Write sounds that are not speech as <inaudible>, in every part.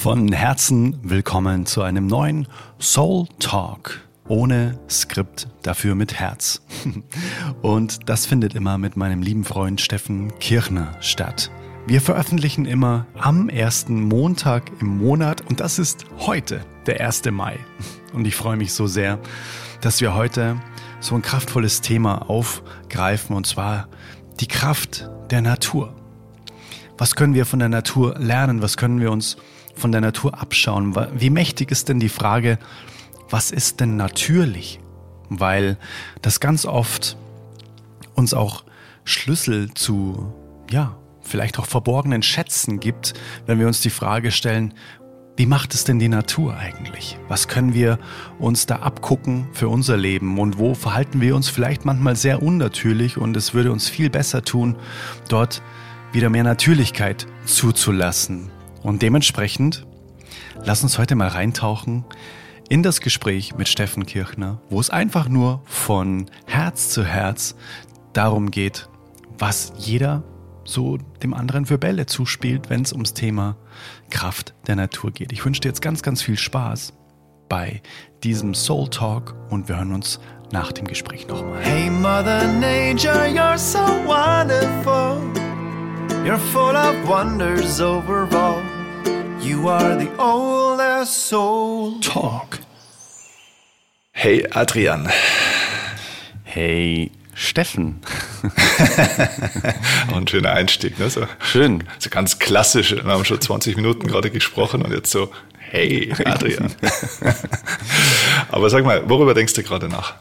Von Herzen willkommen zu einem neuen Soul Talk. Ohne Skript, dafür mit Herz. <laughs> Und das findet immer mit meinem lieben Freund Steffen Kirchner statt. Wir veröffentlichen immer am ersten Montag im Monat und das ist heute, der 1. Mai. <laughs> Und ich freue mich so sehr, dass wir heute so ein kraftvolles Thema aufgreifen und zwar die Kraft der Natur. Was können wir von der Natur lernen? Was können wir uns von der Natur abschauen? Wie mächtig ist denn die Frage, was ist denn natürlich? Weil das ganz oft uns auch Schlüssel zu, ja, vielleicht auch verborgenen Schätzen gibt, wenn wir uns die Frage stellen, wie macht es denn die Natur eigentlich? Was können wir uns da abgucken für unser Leben und wo verhalten wir uns vielleicht manchmal sehr unnatürlich und es würde uns viel besser tun, dort wieder mehr Natürlichkeit zuzulassen. Und dementsprechend, lass uns heute mal reintauchen in das Gespräch mit Steffen Kirchner, wo es einfach nur von Herz zu Herz darum geht, was jeder so dem anderen für Bälle zuspielt, wenn es ums Thema Kraft der Natur geht. Ich wünsche dir jetzt ganz, ganz viel Spaß bei diesem Soul Talk und wir hören uns nach dem Gespräch nochmal. Hey Mother Nature, you're so wonderful. You're full of wonders overall. You are the oldest soul. Talk. Hey Adrian. Hey Steffen. <laughs> Ein schöner Einstieg, ne? So, Schön. So ganz klassisch. Wir haben schon 20 Minuten gerade gesprochen und jetzt so, hey Adrian. <laughs> Aber sag mal, worüber denkst du gerade nach?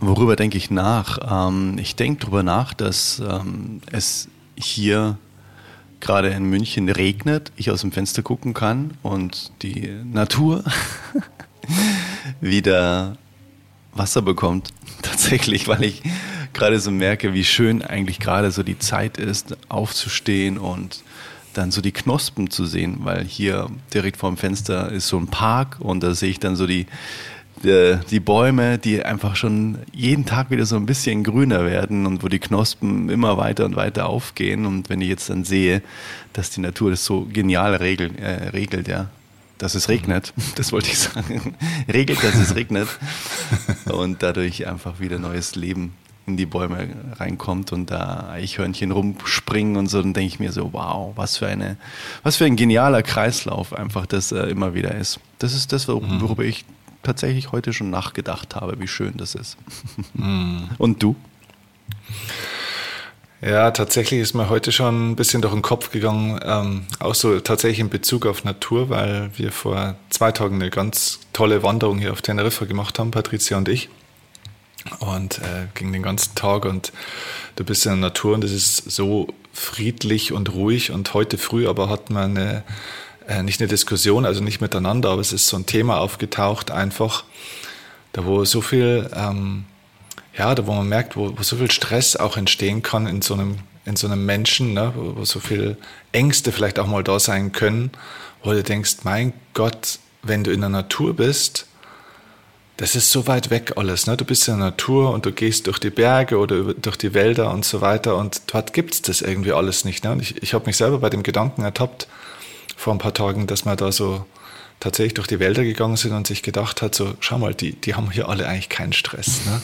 Worüber denke ich nach? Ähm, ich denke darüber nach, dass ähm, es hier gerade in München regnet, ich aus dem Fenster gucken kann und die Natur <laughs> wieder Wasser bekommt. <laughs> Tatsächlich, weil ich gerade so merke, wie schön eigentlich gerade so die Zeit ist, aufzustehen und dann so die Knospen zu sehen, weil hier direkt vorm Fenster ist so ein Park und da sehe ich dann so die, die, die, Bäume, die einfach schon jeden Tag wieder so ein bisschen grüner werden und wo die Knospen immer weiter und weiter aufgehen. Und wenn ich jetzt dann sehe, dass die Natur das so genial regelt, äh, regelt ja, dass es regnet, <laughs> das wollte ich sagen, <laughs> regelt, dass es regnet <laughs> und dadurch einfach wieder neues Leben in die Bäume reinkommt und da Eichhörnchen rumspringen und so, dann denke ich mir so, wow, was für eine, was für ein genialer Kreislauf einfach das äh, immer wieder ist. Das ist das, mhm. worüber ich tatsächlich heute schon nachgedacht habe, wie schön das ist. Mhm. <laughs> Und du? Ja, tatsächlich ist mir heute schon ein bisschen durch den Kopf gegangen, ähm, auch so tatsächlich in Bezug auf Natur, weil wir vor zwei Tagen eine ganz tolle Wanderung hier auf Teneriffa gemacht haben, Patricia und ich. Und äh, ging den ganzen Tag und du bist in der Natur und es ist so friedlich und ruhig. Und heute früh aber hatten wir eine, äh, nicht eine Diskussion, also nicht miteinander, aber es ist so ein Thema aufgetaucht, einfach, da wo so viel ähm, ja, da wo man merkt, wo, wo so viel Stress auch entstehen kann in so einem, in so einem Menschen, ne, wo, wo so viel Ängste vielleicht auch mal da sein können, wo du denkst, mein Gott, wenn du in der Natur bist, das ist so weit weg alles. Ne? Du bist in der Natur und du gehst durch die Berge oder durch die Wälder und so weiter und dort gibt es das irgendwie alles nicht. Ne? Und ich, ich habe mich selber bei dem Gedanken ertappt vor ein paar Tagen, dass man da so tatsächlich durch die Wälder gegangen sind und sich gedacht hat, so, schau mal, die, die haben hier alle eigentlich keinen Stress. Ne?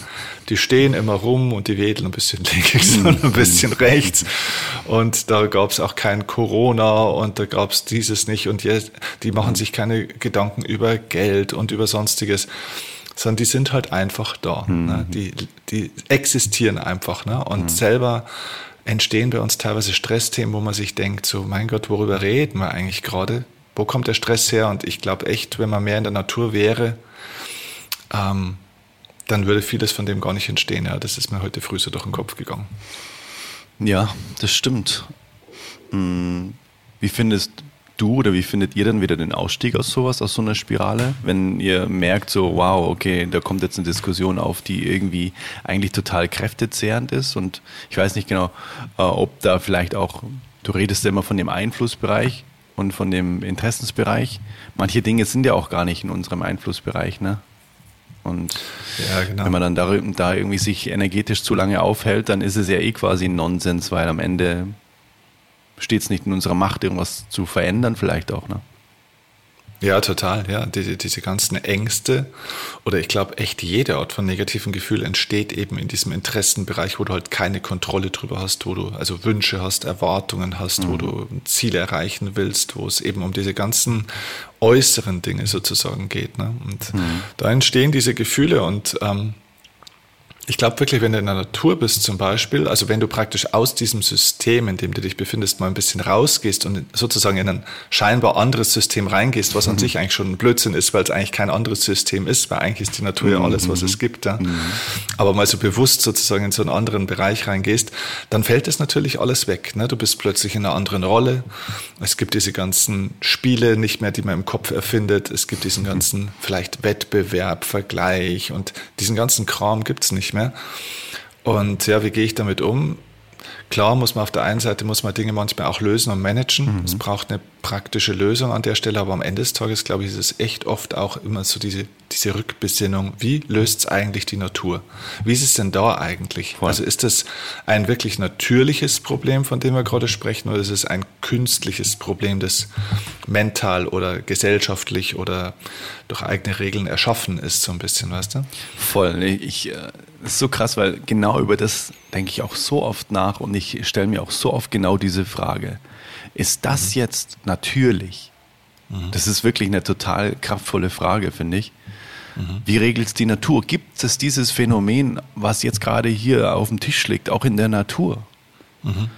Die stehen immer rum und die wedeln ein bisschen <laughs> links und ein bisschen rechts. Und da gab es auch kein Corona und da gab es dieses nicht. Und jetzt, die machen sich keine Gedanken über Geld und über sonstiges sondern die sind halt einfach da. Mhm. Ne? Die, die existieren einfach. Ne? Und mhm. selber entstehen bei uns teilweise Stressthemen, wo man sich denkt, so, mein Gott, worüber reden wir eigentlich gerade? wo kommt der Stress her? Und ich glaube echt, wenn man mehr in der Natur wäre, ähm, dann würde vieles von dem gar nicht entstehen. Ja, das ist mir heute früh so durch den Kopf gegangen. Ja, das stimmt. Hm, wie findest du oder wie findet ihr dann wieder den Ausstieg aus sowas, aus so einer Spirale? Wenn ihr merkt, so, wow, okay, da kommt jetzt eine Diskussion auf, die irgendwie eigentlich total kräftezehrend ist und ich weiß nicht genau, äh, ob da vielleicht auch, du redest ja immer von dem Einflussbereich, und von dem Interessensbereich. Manche Dinge sind ja auch gar nicht in unserem Einflussbereich, ne? Und ja, genau. wenn man dann da, da, irgendwie sich energetisch zu lange aufhält, dann ist es ja eh quasi Nonsens, weil am Ende steht es nicht in unserer Macht, irgendwas zu verändern, vielleicht auch, ne? Ja, total. Ja, diese, diese ganzen Ängste oder ich glaube, echt jede Art von negativen Gefühl entsteht eben in diesem Interessenbereich, wo du halt keine Kontrolle drüber hast, wo du also Wünsche hast, Erwartungen hast, mhm. wo du Ziele erreichen willst, wo es eben um diese ganzen äußeren Dinge sozusagen geht. Ne? Und mhm. da entstehen diese Gefühle und ähm, ich glaube wirklich, wenn du in der Natur bist zum Beispiel, also wenn du praktisch aus diesem System, in dem du dich befindest, mal ein bisschen rausgehst und sozusagen in ein scheinbar anderes System reingehst, was an mhm. sich eigentlich schon ein Blödsinn ist, weil es eigentlich kein anderes System ist, weil eigentlich ist die Natur mhm. ja alles, was es gibt. Ja. Mhm. Aber mal so bewusst sozusagen in so einen anderen Bereich reingehst, dann fällt das natürlich alles weg. Ne? Du bist plötzlich in einer anderen Rolle. Es gibt diese ganzen Spiele nicht mehr, die man im Kopf erfindet. Es gibt diesen ganzen vielleicht Wettbewerb, Vergleich und diesen ganzen Kram gibt's nicht mehr. Und ja, wie gehe ich damit um? Klar muss man auf der einen Seite muss man Dinge manchmal auch lösen und managen. Mhm. Es braucht eine praktische Lösung an der Stelle, aber am Ende des Tages, glaube ich, ist es echt oft auch immer so diese, diese Rückbesinnung. Wie löst es eigentlich die Natur? Wie ist es denn da eigentlich? Voll. Also ist das ein wirklich natürliches Problem, von dem wir gerade sprechen, oder ist es ein künstliches Problem, das mental oder gesellschaftlich oder durch eigene Regeln erschaffen ist, so ein bisschen, weißt du? Voll. Ich, äh, ist so krass, weil genau über das denke ich auch so oft nach und ich stelle mir auch so oft genau diese Frage. Ist das mhm. jetzt natürlich? Mhm. Das ist wirklich eine total kraftvolle Frage, finde ich. Mhm. Wie regelt es die Natur? Gibt es dieses Phänomen, was jetzt gerade hier auf dem Tisch liegt, auch in der Natur? Mhm.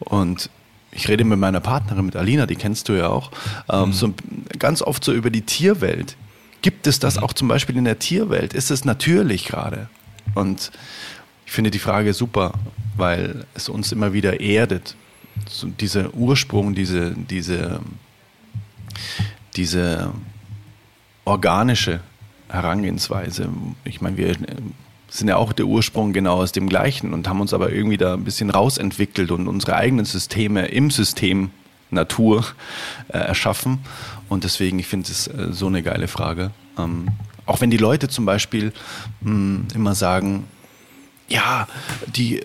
Und ich rede mit meiner Partnerin, mit Alina, die kennst du ja auch, ähm, mhm. so ganz oft so über die Tierwelt. Gibt es das mhm. auch zum Beispiel in der Tierwelt? Ist es natürlich gerade? Und ich finde die Frage super, weil es uns immer wieder erdet. So dieser Ursprung, diese, diese, diese organische Herangehensweise. Ich meine, wir sind ja auch der Ursprung genau aus dem gleichen und haben uns aber irgendwie da ein bisschen rausentwickelt und unsere eigenen Systeme im System Natur äh, erschaffen. Und deswegen, ich finde es äh, so eine geile Frage. Ähm, auch wenn die Leute zum Beispiel mh, hm, immer sagen, ja, die,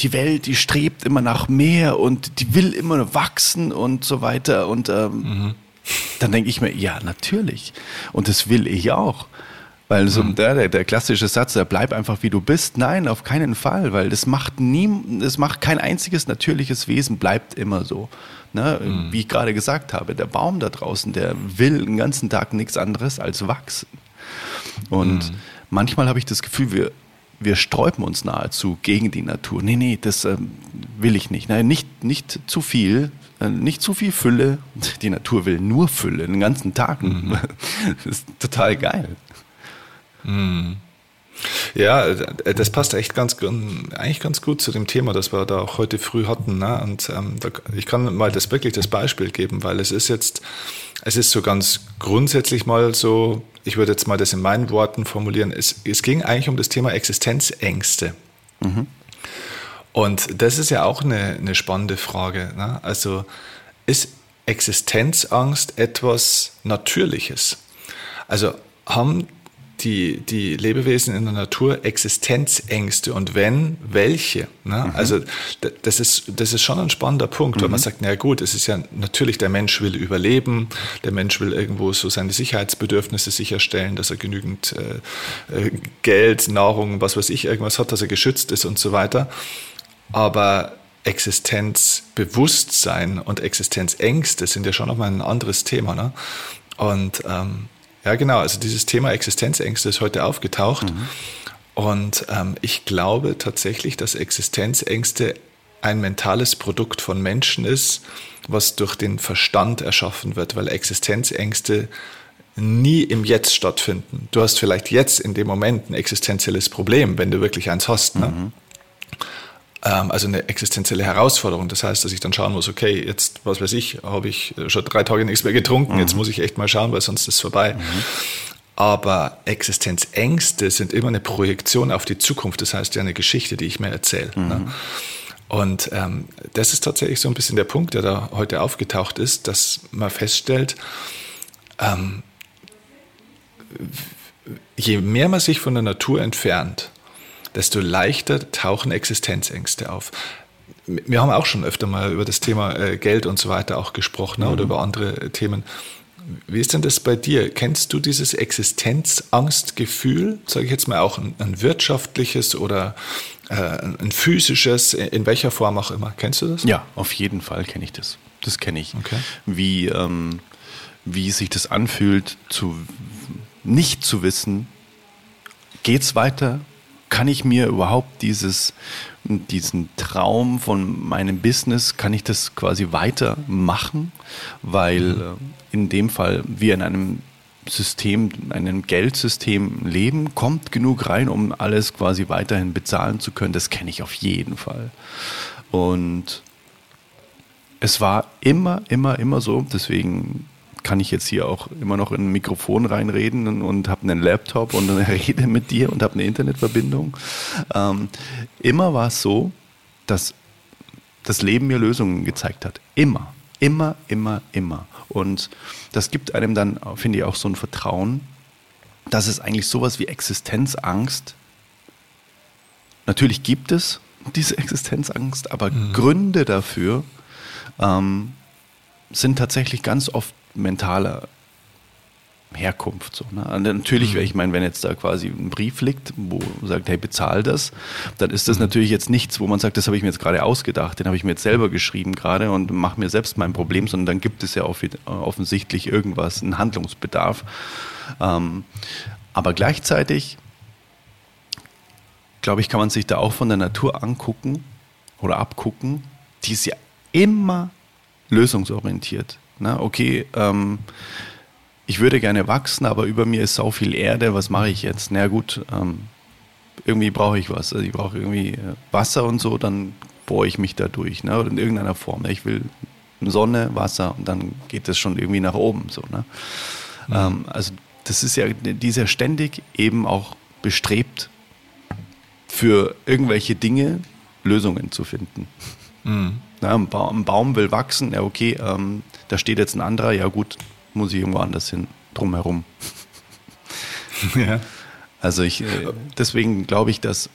die Welt, die strebt immer nach mehr und die will immer wachsen und so weiter. Und ähm, mhm. dann denke ich mir, ja, natürlich. Und das will ich auch. Weil so mhm. der, der klassische Satz, der bleib einfach wie du bist, nein, auf keinen Fall, weil das macht nie, das macht kein einziges natürliches Wesen, bleibt immer so. Ne? Mhm. Wie ich gerade gesagt habe, der Baum da draußen, der will den ganzen Tag nichts anderes als wachsen. Und mhm. manchmal habe ich das Gefühl, wir, wir sträuben uns nahezu gegen die Natur. Nee, nee, das ähm, will ich nicht. Nein, nicht, nicht zu viel, äh, nicht zu viel Fülle. <laughs> Die Natur will nur Fülle, den ganzen Tag. Mhm. <laughs> Das ist total geil. Mhm. Ja, äh, das passt echt ganz, eigentlich ganz gut zu dem Thema, das wir da auch heute früh hatten. Ne? Und ähm, da, ich kann mal das wirklich das Beispiel geben, weil es ist jetzt, es ist so ganz grundsätzlich mal so, ich würde jetzt mal das in meinen Worten formulieren, es, es ging eigentlich um das Thema Existenzängste. Mhm. Und das ist ja auch eine, eine spannende Frage. Ne? Also ist Existenzangst etwas Natürliches? Also haben die, die Lebewesen in der Natur Existenzängste und wenn, welche? Ne? Mhm. Also das ist, das ist schon ein spannender Punkt, mhm. weil man sagt, na gut, es ist ja natürlich, der Mensch will überleben, der Mensch will irgendwo so seine Sicherheitsbedürfnisse sicherstellen, dass er genügend äh, äh, Geld, Nahrung, was weiß ich, irgendwas hat, dass er geschützt ist und so weiter. Aber Existenzbewusstsein und Existenzängste sind ja schon nochmal ein anderes Thema. Ne? Und ähm, ja, genau. Also dieses Thema Existenzängste ist heute aufgetaucht. Mhm. Und ähm, ich glaube tatsächlich, dass Existenzängste ein mentales Produkt von Menschen ist, was durch den Verstand erschaffen wird, weil Existenzängste nie im Jetzt stattfinden. Du hast vielleicht jetzt in dem Moment ein existenzielles Problem, wenn du wirklich eins hast. Ne? Mhm also eine existenzielle Herausforderung. Das heißt, dass ich dann schauen muss, okay, jetzt, was weiß ich, habe ich schon drei Tage nichts mehr getrunken, mhm. jetzt muss ich echt mal schauen, weil sonst ist es vorbei. Mhm. Aber Existenzängste sind immer eine Projektion auf die Zukunft. Das heißt ja eine Geschichte, die ich mir erzähle. Mhm. Ne? Und ähm, das ist tatsächlich so ein bisschen der Punkt, der da heute aufgetaucht ist, dass man feststellt, ähm, je mehr man sich von der Natur entfernt, desto leichter tauchen Existenzängste auf. Wir haben auch schon öfter mal über das Thema äh, Geld und so weiter auch gesprochen ne, mhm. oder über andere Themen. Wie ist denn das bei dir? Kennst du dieses Existenzangstgefühl, sage ich jetzt mal auch ein, ein wirtschaftliches oder äh, ein physisches, in welcher Form auch immer? Kennst du das? Ja, auf jeden Fall kenne ich das. Das kenne ich. Okay. Wie, ähm, wie sich das anfühlt, zu nicht zu wissen, geht's weiter? Kann ich mir überhaupt dieses, diesen Traum von meinem Business, kann ich das quasi weitermachen? Weil mhm. äh, in dem Fall wir in einem System, einem Geldsystem leben, kommt genug rein, um alles quasi weiterhin bezahlen zu können. Das kenne ich auf jeden Fall. Und es war immer, immer, immer so, deswegen kann ich jetzt hier auch immer noch in ein Mikrofon reinreden und, und habe einen Laptop und <laughs> rede mit dir und habe eine Internetverbindung. Ähm, immer war es so, dass das Leben mir Lösungen gezeigt hat. Immer, immer, immer, immer. Und das gibt einem dann, finde ich, auch so ein Vertrauen, dass es eigentlich sowas wie Existenzangst, natürlich gibt es diese <laughs> Existenzangst, aber mhm. Gründe dafür ähm, sind tatsächlich ganz oft mentaler Herkunft. So, ne? natürlich, mhm. ich meine, wenn jetzt da quasi ein Brief liegt, wo sagt, hey, bezahl das, dann ist das mhm. natürlich jetzt nichts, wo man sagt, das habe ich mir jetzt gerade ausgedacht, den habe ich mir jetzt selber geschrieben gerade und mache mir selbst mein Problem, sondern dann gibt es ja offensichtlich irgendwas, einen Handlungsbedarf. Ähm, aber gleichzeitig, glaube ich, kann man sich da auch von der Natur angucken oder abgucken, die ist ja immer lösungsorientiert. Ne? Okay, ähm, ich würde gerne wachsen, aber über mir ist so viel Erde, was mache ich jetzt? Na gut, ähm, irgendwie brauche ich was. Also ich brauche irgendwie äh, Wasser und so, dann bohre ich mich da durch, ne? oder in irgendeiner Form. Ich will Sonne, Wasser und dann geht das schon irgendwie nach oben. So, ne? Mhm. Ähm, also das ist ja dieser ständig eben auch bestrebt, für irgendwelche Dinge Lösungen zu finden. Mhm. Na, ein, ba ein, Baum will wachsen, ja okay, ähm, da steht jetzt ein anderer, ja gut, muss ich irgendwo anders hin, drumherum. <laughs> ja. Also ich, äh, deswegen glaube ich, dass,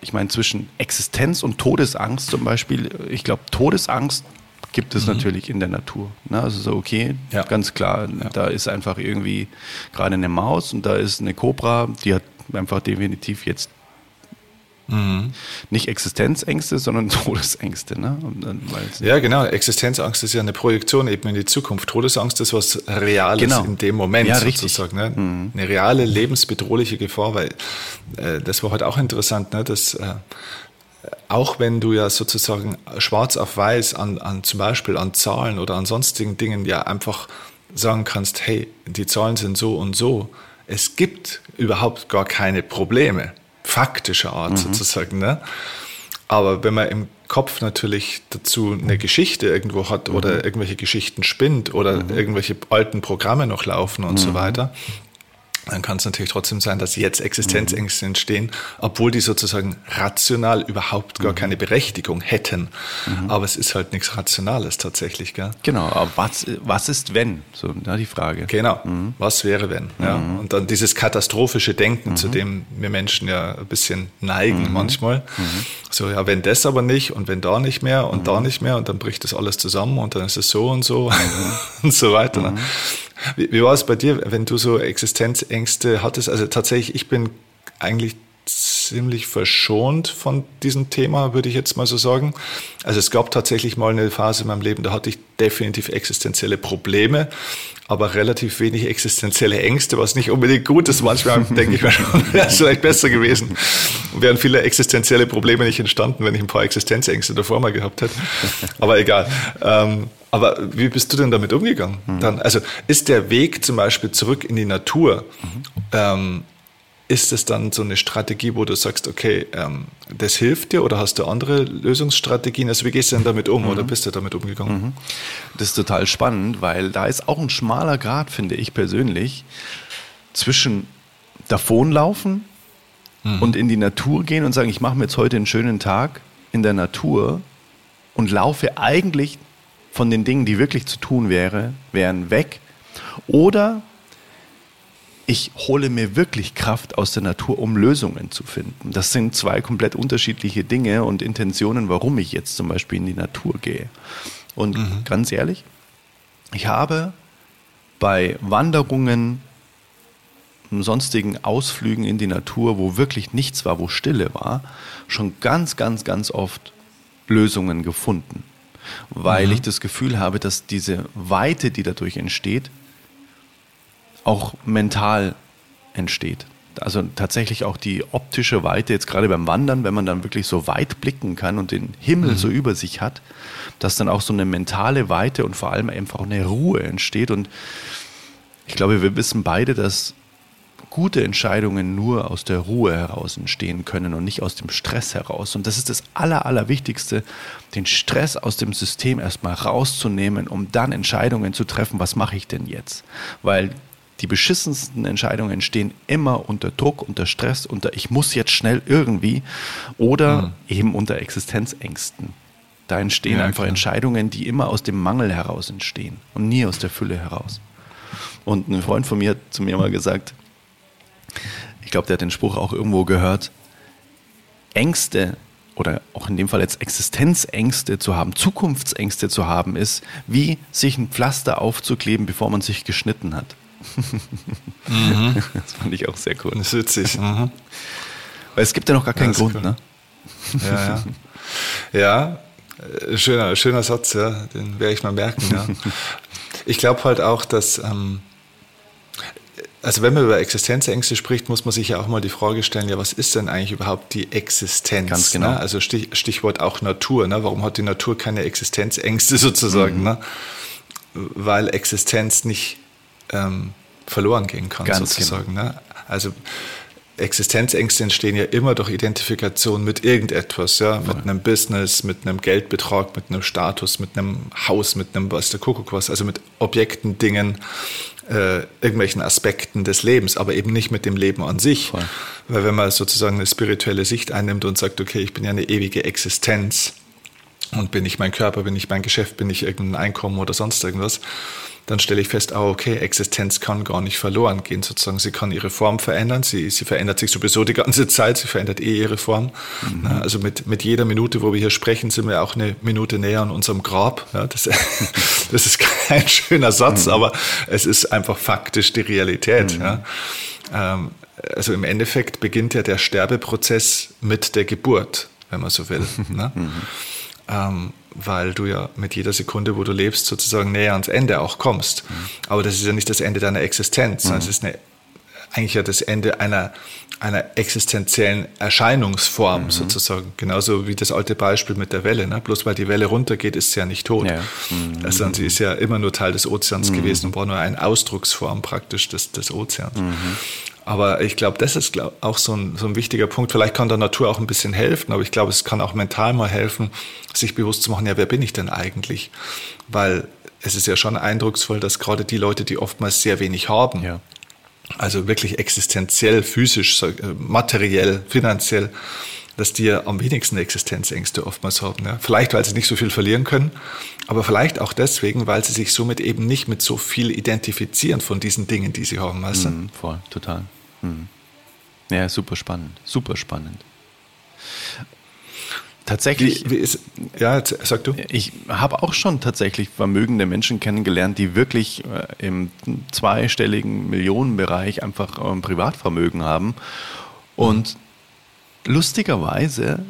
ich meine, zwischen Existenz und Todesangst zum Beispiel, ich glaube, Todesangst gibt es mhm. natürlich in der Natur. Ne? Also so, okay, ja. ganz klar, ja. da ist einfach irgendwie gerade eine Maus und da ist eine Kobra, die hat einfach definitiv jetzt Mhm. Nicht Existenzängste, sondern <laughs> Todesängste. Ne? ja, genau. Existenzangst ist ja eine Projektion eben in die Zukunft. Todesangst ist was Reales genau. in dem Moment ja, sozusagen. Ne? Mhm. Eine reale, lebensbedrohliche Gefahr, weil äh, das war heute auch interessant, ne? dass äh, auch wenn du ja sozusagen schwarz auf weiß an, an zum Beispiel an Zahlen oder an sonstigen Dingen ja einfach sagen kannst, hey, die Zahlen sind so und so, es gibt überhaupt gar keine Probleme faktischer Art mhm. sozusagen. Ne? Aber wenn man im Kopf natürlich dazu eine Geschichte irgendwo hat mhm. oder irgendwelche Geschichten spinnt oder mhm. irgendwelche alten Programme noch laufen und so mhm. weiter, dann kann es natürlich trotzdem sein, dass jetzt Existenzängste entstehen, obwohl die sozusagen rational überhaupt gar mhm. keine Berechtigung hätten. Mhm. Aber es ist halt nichts Rationales tatsächlich. Gell? Genau, aber was, was ist wenn? So ja, die Frage. Genau, mhm. was wäre wenn? Ja? Mhm. Und dann dieses katastrophische Denken, zu mhm. dem wir Menschen ja ein bisschen neigen mhm. manchmal. So, ja, wenn das aber nicht und wenn da nicht mehr und da nicht mehr und dann bricht das alles zusammen und dann ist es so und so <laughs> und so weiter. Ne? Wie, wie war es bei dir, wenn du so Existenzängste hattest? Also tatsächlich, ich bin eigentlich ziemlich verschont von diesem Thema, würde ich jetzt mal so sagen. Also es gab tatsächlich mal eine Phase in meinem Leben, da hatte ich definitiv existenzielle Probleme, aber relativ wenig existenzielle Ängste, was nicht unbedingt gut ist. Manchmal <laughs> denke ich, <laughs> wäre es vielleicht besser gewesen. Wären viele existenzielle Probleme nicht entstanden, wenn ich ein paar Existenzängste davor mal gehabt hätte. Aber egal. Ähm, aber wie bist du denn damit umgegangen? Mhm. Dann, also ist der Weg zum Beispiel zurück in die Natur, mhm. ähm, ist es dann so eine Strategie, wo du sagst, okay, ähm, das hilft dir oder hast du andere Lösungsstrategien? Also wie gehst du denn damit um mhm. oder bist du damit umgegangen? Mhm. Das ist total spannend, weil da ist auch ein schmaler Grad, finde ich persönlich, zwischen davonlaufen mhm. und in die Natur gehen und sagen, ich mache mir jetzt heute einen schönen Tag in der Natur und laufe eigentlich von den Dingen, die wirklich zu tun wäre, wären weg. Oder ich hole mir wirklich Kraft aus der Natur, um Lösungen zu finden. Das sind zwei komplett unterschiedliche Dinge und Intentionen, warum ich jetzt zum Beispiel in die Natur gehe. Und mhm. ganz ehrlich, ich habe bei Wanderungen, sonstigen Ausflügen in die Natur, wo wirklich nichts war, wo Stille war, schon ganz, ganz, ganz oft Lösungen gefunden. Weil mhm. ich das Gefühl habe, dass diese Weite, die dadurch entsteht, auch mental entsteht. Also tatsächlich auch die optische Weite, jetzt gerade beim Wandern, wenn man dann wirklich so weit blicken kann und den Himmel mhm. so über sich hat, dass dann auch so eine mentale Weite und vor allem einfach eine Ruhe entsteht. Und ich glaube, wir wissen beide, dass gute Entscheidungen nur aus der Ruhe heraus entstehen können und nicht aus dem Stress heraus. Und das ist das Aller, Allerwichtigste, den Stress aus dem System erstmal rauszunehmen, um dann Entscheidungen zu treffen, was mache ich denn jetzt? Weil die beschissensten Entscheidungen entstehen immer unter Druck, unter Stress, unter ich muss jetzt schnell irgendwie oder mhm. eben unter Existenzängsten. Da entstehen ja, einfach klar. Entscheidungen, die immer aus dem Mangel heraus entstehen und nie aus der Fülle heraus. Und ein Freund von mir hat zu mir mal gesagt, ich glaube, der hat den Spruch auch irgendwo gehört, Ängste oder auch in dem Fall jetzt Existenzängste zu haben, Zukunftsängste zu haben, ist wie sich ein Pflaster aufzukleben, bevor man sich geschnitten hat. Mhm. <laughs> Das fand ich auch sehr cool. Das ist witzig. Mhm. <laughs> Weil es gibt ja noch gar keinen Grund, cool. ne? Ja, ja. ja, äh, schöner, schöner Satz, ja. Den werde ich mal merken, ja. <laughs> Ich glaube halt auch, dass, ähm, also wenn man über Existenzängste spricht, muss man sich ja auch mal die Frage stellen, ja, was ist denn eigentlich überhaupt die Existenz? Ganz genau. Ne? Also Stich, Stichwort auch Natur. Ne? Warum hat die Natur keine Existenzängste sozusagen? Mhm. Ne? Weil Existenz nicht ähm, verloren gehen kann, Ganz sozusagen. Genau. Ne? Also Existenzängste entstehen ja immer durch Identifikation mit irgendetwas, ja, mit einem Business, mit einem Geldbetrag, mit einem Status, mit einem Haus, mit einem was der Kuckuck was, also mit Objekten, Dingen, äh, irgendwelchen Aspekten des Lebens, aber eben nicht mit dem Leben an sich. Voll. Weil wenn man sozusagen eine spirituelle Sicht einnimmt und sagt, okay, ich bin ja eine ewige Existenz und bin ich mein Körper, bin ich mein Geschäft, bin ich irgendein Einkommen oder sonst irgendwas, dann stelle ich fest, oh, okay, Existenz kann gar nicht verloren gehen, sozusagen. Sie kann ihre Form verändern, sie, sie verändert sich sowieso die ganze Zeit, sie verändert eh ihre Form. Mhm. Also mit, mit jeder Minute, wo wir hier sprechen, sind wir auch eine Minute näher an unserem Grab. Ja, das, <laughs> das ist kein schöner Satz, mhm. aber es ist einfach faktisch die Realität. Mhm. Ja. Ähm, also im Endeffekt beginnt ja der Sterbeprozess mit der Geburt, wenn man so will. ne? <laughs> Mhm. Ähm, weil du ja mit jeder Sekunde, wo du lebst, sozusagen näher ans Ende auch kommst. Mhm. Aber das ist ja nicht das Ende deiner Existenz, sondern mhm. es ist eine, eigentlich ja das Ende einer, einer existenziellen Erscheinungsform mhm. sozusagen. Genauso wie das alte Beispiel mit der Welle. Ne? Bloß weil die Welle runtergeht, ist sie ja nicht tot. Ja. Mhm. Also sie ist ja immer nur Teil des Ozeans mhm. gewesen und war nur eine Ausdrucksform praktisch des, des Ozeans. Aber ich glaube, das ist glaub, auch so ein, so ein wichtiger Punkt. Vielleicht kann der Natur auch ein bisschen helfen, aber ich glaube, es kann auch mental mal helfen, sich bewusst zu machen, ja, wer bin ich denn eigentlich? Weil es ist ja schon eindrucksvoll, dass gerade die Leute, die oftmals sehr wenig haben, ja. also wirklich existenziell, physisch, äh, materiell, finanziell, dass die ja am wenigsten Existenzängste oftmals haben. Ja. Vielleicht, weil sie nicht so viel verlieren können, aber vielleicht auch deswegen, weil sie sich somit eben nicht mit so viel identifizieren von diesen Dingen, die sie haben. Weißt? Mm, voll, total. Mm. Ja, super spannend, super spannend. Tatsächlich. Wie, wie ist, ja, sag du. Ich habe auch schon tatsächlich vermögende Menschen kennengelernt, die wirklich äh, im zweistelligen Millionenbereich einfach ein ähm, Privatvermögen haben. Und mhm. Lustigerweise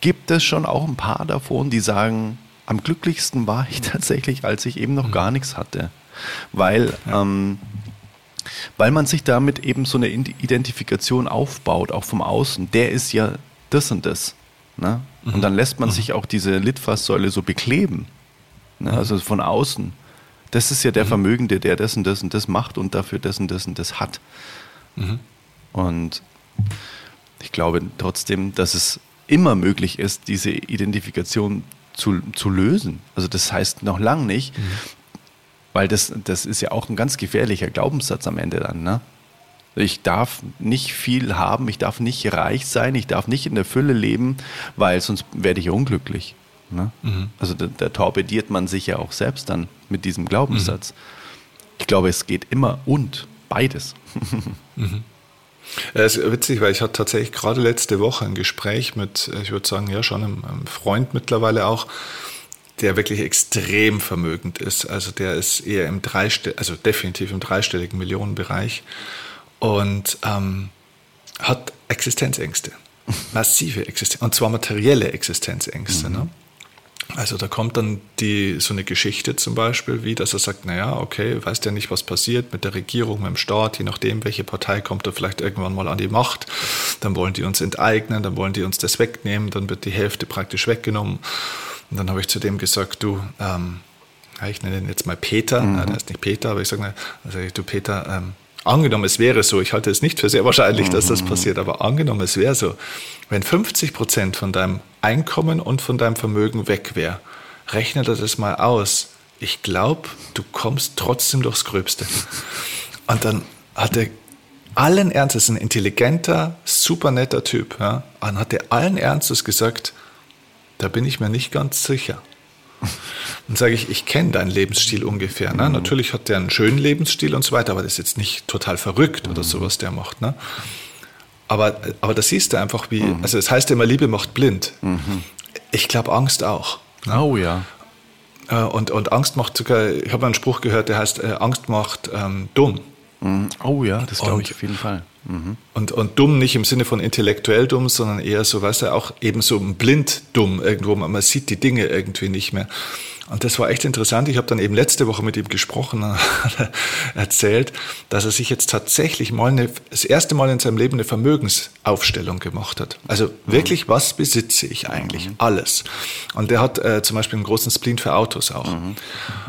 gibt es schon auch ein paar davon, die sagen, am glücklichsten war ich <laughs> tatsächlich, als ich eben noch mhm. gar nichts hatte. Weil, ja. ähm, weil man sich damit eben so eine Identifikation aufbaut, auch vom Außen. Der ist ja das und das. Ne? Mhm. Und dann lässt man mhm. sich auch diese Litfaßsäule so bekleben. Ne? Mhm. Also von außen. Das ist ja der mhm. Vermögende, der das und das und das macht und dafür das und das und das hat. Mhm. Und ich glaube trotzdem, dass es immer möglich ist, diese Identifikation zu, zu lösen. Also das heißt noch lange nicht, mhm. weil das, das ist ja auch ein ganz gefährlicher Glaubenssatz am Ende dann. Ne? Ich darf nicht viel haben, ich darf nicht reich sein, ich darf nicht in der Fülle leben, weil sonst werde ich unglücklich. Ne? Mhm. Also da, da, torpediert man sich ja auch selbst dann mit diesem Glaubenssatz. Mhm. Ich glaube, es geht immer und beides. <laughs> Mhm. Es ist witzig, weil ich hatte tatsächlich gerade letzte Woche ein Gespräch mit, ich würde sagen, ja schon einem, einem Freund mittlerweile auch, der wirklich extrem vermögend ist. Also der ist eher im Dreistell also definitiv im dreistelligen Millionenbereich und ähm, hat Existenzängste, <laughs> massive Existenz und zwar materielle Existenzängste. Mhm. Ne? Also da kommt dann die, so eine Geschichte zum Beispiel, wie dass er sagt, naja, okay, weiß ja nicht, was passiert mit der Regierung, mit dem Staat, je nachdem, welche Partei kommt da vielleicht irgendwann mal an die Macht, dann wollen die uns enteignen, dann wollen die uns das wegnehmen, dann wird die Hälfte praktisch weggenommen. Und dann habe ich zu dem gesagt, du, ähm, ich nenne ihn jetzt mal Peter, mhm. der ist nicht Peter, aber ich sage, also du Peter, ähm, angenommen es wäre so, ich halte es nicht für sehr wahrscheinlich, dass das mhm. passiert, aber angenommen es wäre so, wenn 50 Prozent von deinem Einkommen und von deinem Vermögen weg wäre, rechne das mal aus. Ich glaube, du kommst trotzdem durchs Gröbste. Und dann hat er allen Ernstes, ein intelligenter, super netter Typ, ja, und hat er allen Ernstes gesagt, da bin ich mir nicht ganz sicher. Dann sage ich, ich kenne deinen Lebensstil ungefähr. Ne? Mhm. Natürlich hat der einen schönen Lebensstil und so weiter, aber das ist jetzt nicht total verrückt mhm. oder sowas, der macht. Ne? Aber, aber da siehst du einfach, wie, mhm. also das heißt immer, Liebe macht blind. Mhm. Ich glaube, Angst auch. Ne? Oh ja. Äh, und, und Angst macht sogar, ich habe einen Spruch gehört, der heißt, äh, Angst macht ähm, dumm. Mhm. Oh ja, das glaube ich auf jeden Fall. Mhm. Und, und dumm nicht im Sinne von intellektuell dumm, sondern eher so, weißt du, auch eben so blind dumm irgendwo. Man sieht die Dinge irgendwie nicht mehr. Und das war echt interessant. Ich habe dann eben letzte Woche mit ihm gesprochen <laughs> und erzählt, dass er sich jetzt tatsächlich mal eine, das erste Mal in seinem Leben eine Vermögensaufstellung gemacht hat. Also mhm. wirklich, was besitze ich eigentlich? Mhm. Alles. Und der hat äh, zum Beispiel einen großen Spleen für Autos auch. Mhm.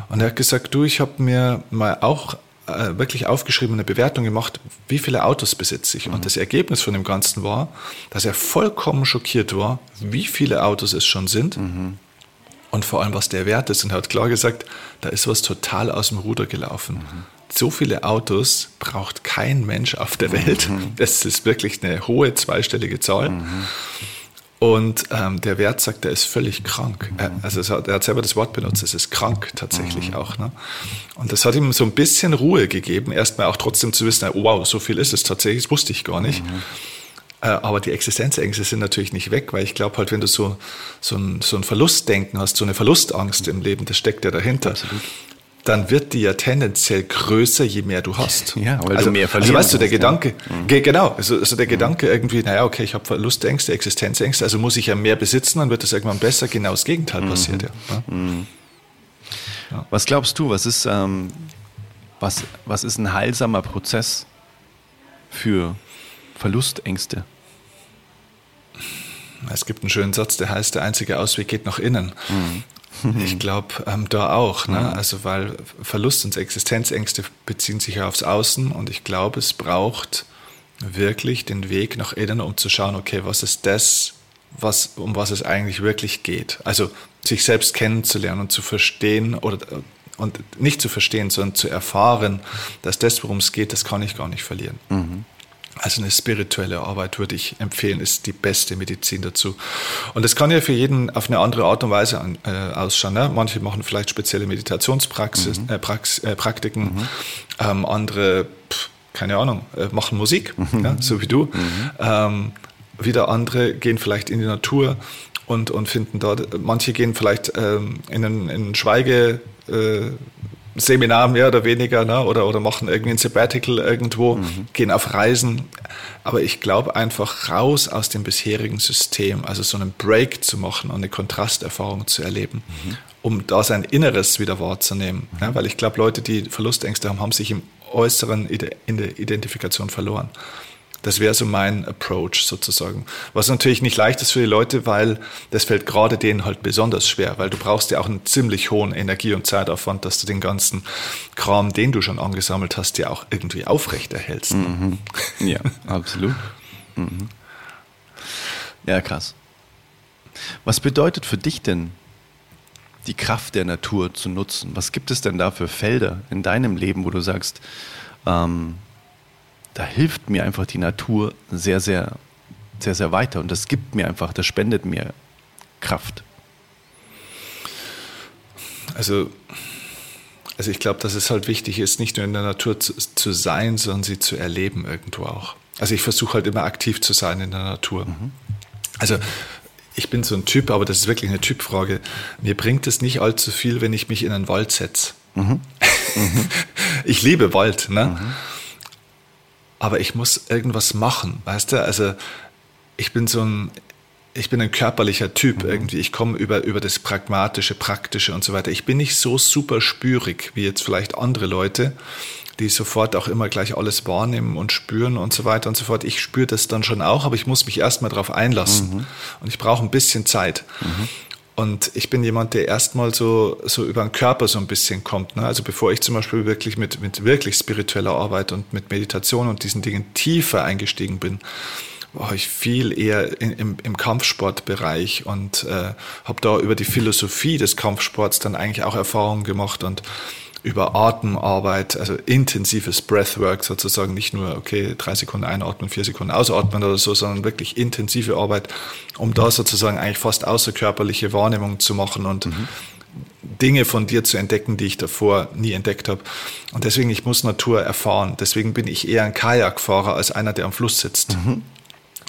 Und er hat gesagt, du, ich habe mir mal auch äh, wirklich aufgeschrieben, eine Bewertung gemacht, wie viele Autos besitze ich. Mhm. Und das Ergebnis von dem Ganzen war, dass er vollkommen schockiert war, wie viele Autos es schon sind. Mhm. Und vor allem, was der Wert ist. Und er hat klar gesagt, da ist was total aus dem Ruder gelaufen. Mhm. So viele Autos braucht kein Mensch auf der Welt. Mhm. <laughs> Das ist wirklich eine hohe zweistellige Zahl. Mhm. Und ähm, der Wert sagt, er ist völlig krank. Mhm. Also hat, er hat selber das Wort benutzt, es ist krank tatsächlich mhm. auch. Ne? Und das hat ihm so ein bisschen Ruhe gegeben, erstmal auch trotzdem zu wissen, wow, so viel ist es tatsächlich, das wusste ich gar nicht. Mhm. Äh, aber die Existenzängste sind natürlich nicht weg, weil ich glaube halt, wenn du so, so, ein, so ein Verlustdenken hast, so eine Verlustangst im Leben, das steckt ja dahinter. Absolut dann wird die ja tendenziell größer, je mehr du hast. Ja, weil also, du mehr verlierst. Also weißt du, der Gedanke, ja. Mhm. genau, also, also der mhm. Gedanke irgendwie, naja, okay, ich habe Verlustängste, Existenzängste, also muss ich ja mehr besitzen, dann wird das irgendwann besser. Genau das Gegenteil mhm. passiert ja. Mhm. ja. Was glaubst du, was ist, ähm, was, was ist ein heilsamer Prozess für Verlustängste? Es gibt einen schönen Satz, der heißt, der einzige Ausweg geht nach innen. Mhm. Ich glaube, ähm, da auch. Ne? Mhm. Also, weil Verlust und Existenzängste beziehen sich ja aufs Außen und ich glaube, es braucht wirklich den Weg nach innen, um zu schauen, okay, was ist das, was, um was es eigentlich wirklich geht. Also, sich selbst kennenzulernen und zu verstehen oder und nicht zu verstehen, sondern zu erfahren, dass das, worum es geht, das kann ich gar nicht verlieren. Mhm. Also eine spirituelle Arbeit würde ich empfehlen, ist die beste Medizin dazu. Und das kann ja für jeden auf eine andere Art und Weise an, äh, ausschauen. Ne? Manche machen vielleicht spezielle Meditationspraxis, mhm. äh, Prax, äh, Praktiken, mhm. ähm, andere, pff, keine Ahnung, äh, machen Musik, mhm. ja, so wie du. Mhm. Ähm, wieder andere gehen vielleicht in die Natur und, und finden dort, manche gehen vielleicht ähm, in einen, in einen Schweige, äh, Seminar mehr oder weniger ne? oder, oder machen irgendwie ein Sabbatical irgendwo, mhm. gehen auf Reisen. Aber ich glaube einfach raus aus dem bisherigen System, also so einen Break zu machen und eine Kontrasterfahrung zu erleben, mhm. um da sein Inneres wieder wahrzunehmen. Mhm. Ja? Weil ich glaube, Leute, die Verlustängste haben, haben sich im Äußeren in der Identifikation verloren. Das wäre so mein Approach sozusagen. Was natürlich nicht leicht ist für die Leute, weil das fällt gerade denen halt besonders schwer, weil du brauchst ja auch einen ziemlich hohen Energie- und Zeitaufwand, dass du den ganzen Kram, den du schon angesammelt hast, ja auch irgendwie aufrechterhältst. Mhm. <laughs> Ja, absolut. Mhm. Ja, krass. Was bedeutet für dich denn die Kraft der Natur zu nutzen? Was gibt es denn da für Felder in deinem Leben, wo du sagst, ähm, da hilft mir einfach die Natur sehr, sehr, sehr, sehr weiter. Und das gibt mir einfach, das spendet mir Kraft. Also, also ich glaube, dass es halt wichtig ist, nicht nur in der Natur zu, zu, sein, sondern sie zu erleben irgendwo auch. Also ich versuche halt immer aktiv zu sein in der Natur. Mhm. Also ich bin so ein Typ, aber das ist wirklich eine Typfrage. Mir bringt es nicht allzu viel, wenn ich mich in einen Wald setze. <laughs> Mhm. ich liebe Wald, ne? Aber ich muss irgendwas machen, weißt du? Also ich bin so ein, ich bin ein körperlicher Typ mhm. irgendwie. Ich komme über, über das Pragmatische, Praktische und so weiter. Ich bin nicht so super spürig wie jetzt vielleicht andere Leute, die sofort auch immer gleich alles wahrnehmen und spüren und so weiter und so fort. Ich spüre das dann schon auch, aber ich muss mich erstmal darauf einlassen. Mhm. Und ich brauche ein bisschen Zeit. Mhm. Und ich bin jemand, der erstmal so, so über den Körper so ein bisschen kommt. Ne? Also bevor ich zum Beispiel wirklich mit, mit wirklich spiritueller Arbeit und mit Meditation und diesen Dingen tiefer eingestiegen bin, war ich viel eher in, im, im Kampfsportbereich und äh, habe da über die Philosophie des Kampfsports dann eigentlich auch Erfahrungen gemacht und über Atemarbeit, also intensives Breathwork sozusagen, nicht nur, okay, drei Sekunden einatmen, vier Sekunden ausatmen oder so, sondern wirklich intensive Arbeit, um da sozusagen eigentlich fast außerkörperliche Wahrnehmungen zu machen und mhm. Dinge von dir zu entdecken, die ich davor nie entdeckt habe. Und deswegen, ich muss Natur erfahren. Deswegen bin ich eher ein Kajakfahrer als einer, der am Fluss sitzt. Mhm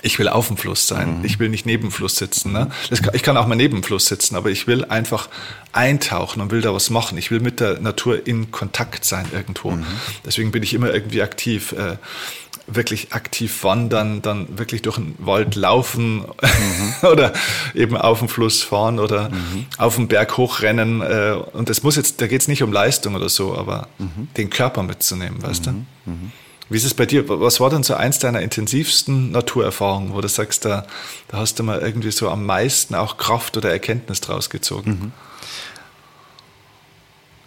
ich will auf dem Fluss sein. Mhm. Ich will nicht neben dem Fluss sitzen. Ne? Kann, ich kann auch mal neben dem Fluss sitzen, aber ich will einfach eintauchen und will da was machen. Ich will mit der Natur in Kontakt sein irgendwo. Mhm. Deswegen bin ich immer irgendwie aktiv. Äh, wirklich aktiv wandern, dann wirklich durch den Wald laufen mhm. <laughs> oder eben auf dem Fluss fahren oder mhm. auf den Berg hochrennen. Äh, und das muss jetzt, da geht es nicht um Leistung oder so, aber mhm. den Körper mitzunehmen, weißt du? Wie ist es bei dir? Was war denn so eins deiner intensivsten Naturerfahrungen, wo du sagst, da, da hast du mal irgendwie so am meisten auch Kraft oder Erkenntnis draus gezogen? Mhm.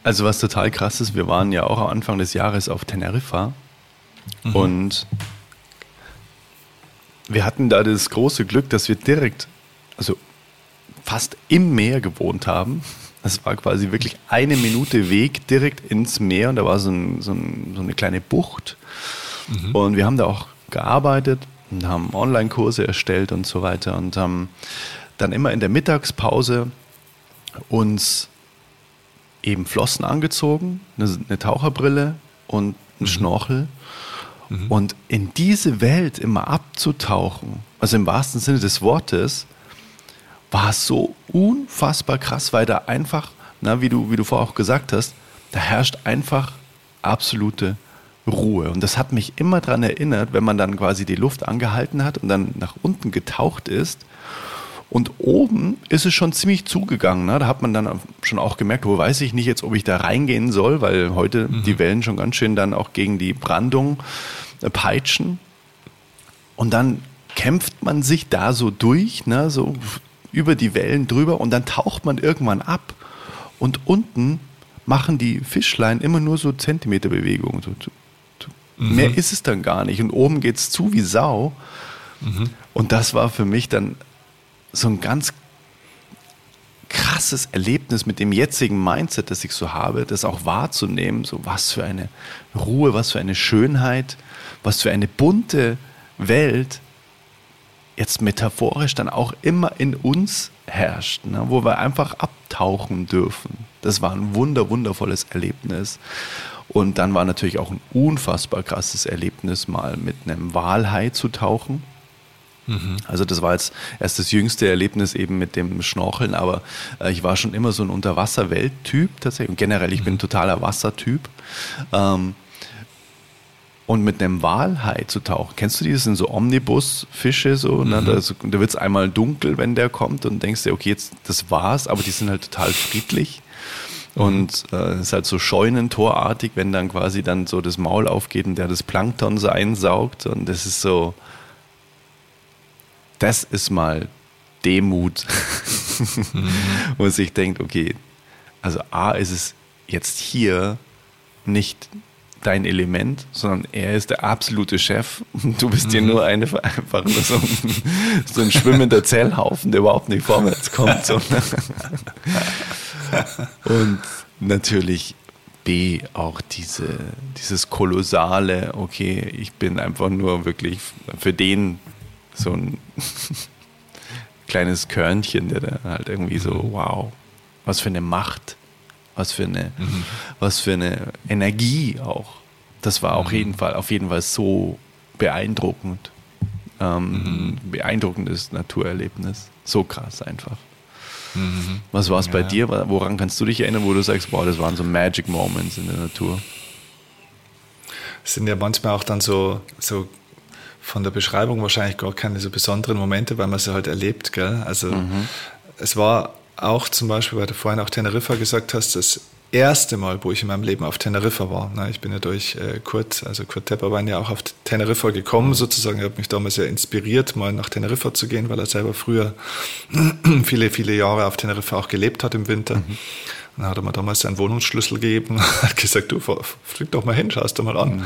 Also was total krass ist, wir waren ja auch am Anfang des Jahres auf Teneriffa mhm. und wir hatten da das große Glück, dass wir direkt, also fast im Meer gewohnt haben. Das war quasi wirklich eine Minute Weg direkt ins Meer und da war so, ein, so, ein, so eine kleine Bucht. Mhm. Und wir haben da auch gearbeitet und haben Online-Kurse erstellt und so weiter und haben dann immer in der Mittagspause uns eben Flossen angezogen, eine, eine Taucherbrille und einen mhm. Schnorchel. Mhm. Und in diese Welt immer abzutauchen, also im wahrsten Sinne des Wortes, war so unfassbar krass, weil da einfach, na, wie, du, wie du vorher auch gesagt hast, da herrscht einfach absolute Ruhe. Und das hat mich immer daran erinnert, wenn man dann quasi die Luft angehalten hat und dann nach unten getaucht ist. Und oben ist es schon ziemlich zugegangen. Ne? Da hat man dann schon auch gemerkt, wo weiß ich nicht jetzt, ob ich da reingehen soll, weil heute mhm. die Wellen schon ganz schön dann auch gegen die Brandung äh, peitschen. Und dann kämpft man sich da so durch, ne? so über die Wellen drüber und dann taucht man irgendwann ab und unten machen die Fischlein immer nur so Zentimeterbewegungen. So, so. Mhm. Mehr ist es dann gar nicht. Und oben geht es zu wie Sau. Mhm. Und das war für mich dann so ein ganz krasses Erlebnis mit dem jetzigen Mindset, das ich so habe, das auch wahrzunehmen, so was für eine Ruhe, was für eine Schönheit, was für eine bunte Welt jetzt metaphorisch dann auch immer in uns herrscht, ne? wo wir einfach abtauchen dürfen. Das war ein wunder, wundervolles Erlebnis. Und dann war natürlich auch ein unfassbar krasses Erlebnis, mal mit einem Walhai zu tauchen. Mhm. Also das war jetzt erst das jüngste Erlebnis eben mit dem Schnorcheln, aber äh, ich war schon immer so ein Unterwasserwelttyp tatsächlich. Und generell, ich mhm. bin ein totaler Wassertyp. Ähm, und mit einem Walhai zu tauchen. Kennst du die? Das sind so Omnibus-Fische, so, ne? mhm. da, da wird es einmal dunkel, wenn der kommt und denkst dir, okay, jetzt das war's, aber die sind halt total friedlich. Und es äh, ist halt so scheunentorartig, wenn dann quasi dann so das Maul aufgeht und der das Plankton so einsaugt. Und das ist so, das ist mal Demut, mhm. <laughs> wo man sich denkt, okay, also A ist es jetzt hier nicht dein Element, sondern er ist der absolute Chef. <laughs> Du bist dir mhm. nur eine, einfach nur so ein, so ein schwimmender Zellhaufen, der überhaupt nicht vorwärts kommt. So. <laughs> Und natürlich B, auch diese, dieses kolossale, okay, ich bin einfach nur wirklich für den so ein <laughs> kleines Körnchen, der da halt irgendwie so, mhm. wow, was für eine Macht was für eine, mhm. was für eine Energie auch. Das war auf mhm. jeden Fall, auf jeden Fall so beeindruckend. ähm, mhm. beeindruckendes Naturerlebnis. So krass einfach. Mhm. Was war es ja. bei dir? Woran kannst du dich erinnern, wo du sagst, boah, das waren so Magic Moments in der Natur? Es sind ja manchmal auch dann so, so von der Beschreibung wahrscheinlich gar keine so besonderen Momente, weil man sie halt erlebt. Gell? Also mhm. es war auch zum Beispiel, weil du vorhin auch Teneriffa gesagt hast, das erste Mal, wo ich in meinem Leben auf Teneriffa war. Ich bin ja durch äh, Kurt, also Kurt Tepperwein ja auch auf Teneriffa gekommen sozusagen. Er hat mich damals sehr inspiriert, mal nach Teneriffa zu gehen, weil er selber früher <clears throat> viele, viele Jahre auf Teneriffa auch gelebt hat im Winter. Mhm. Dann hat er mir damals seinen Wohnungsschlüssel gegeben, <laughs> hat gesagt, du flieg doch mal hin, schau es dir mal an. Mhm.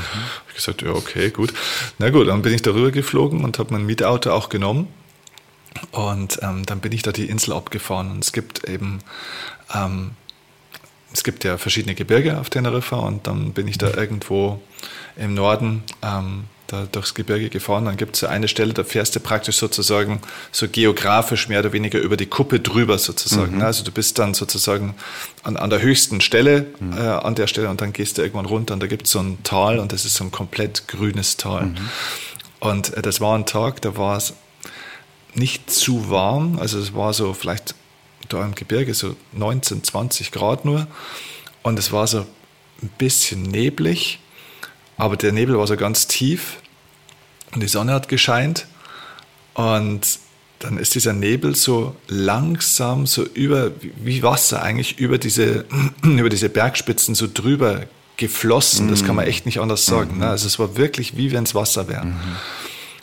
Ich gesagt, ja, okay, gut. Na gut, dann bin ich darüber geflogen und habe mein Mietauto auch genommen. Und ähm, dann bin ich da die Insel abgefahren. Und es gibt eben ähm, es gibt ja verschiedene Gebirge auf Teneriffa und dann bin ich da irgendwo im Norden ähm, da durchs Gebirge gefahren. Dann gibt es so eine Stelle, da fährst du praktisch sozusagen so geografisch mehr oder weniger über die Kuppe drüber sozusagen. Mhm. Also du bist dann sozusagen an, an der höchsten Stelle mhm. äh, an der Stelle und dann gehst du irgendwann runter und da gibt es so ein Tal und das ist so ein komplett grünes Tal. Mhm. Und äh, das war ein Tag, da war es nicht zu warm, also es war so vielleicht da im Gebirge so 19, 20 Grad nur. Und es war so ein bisschen neblig, aber der Nebel war so ganz tief und die Sonne hat gescheint. Und dann ist dieser Nebel so langsam, so über, wie Wasser eigentlich, über diese, <clears throat> über diese Bergspitzen so drüber geflossen. Das kann man echt nicht anders sagen. Ne? Also es war wirklich wie wenn es Wasser wäre. Mhm.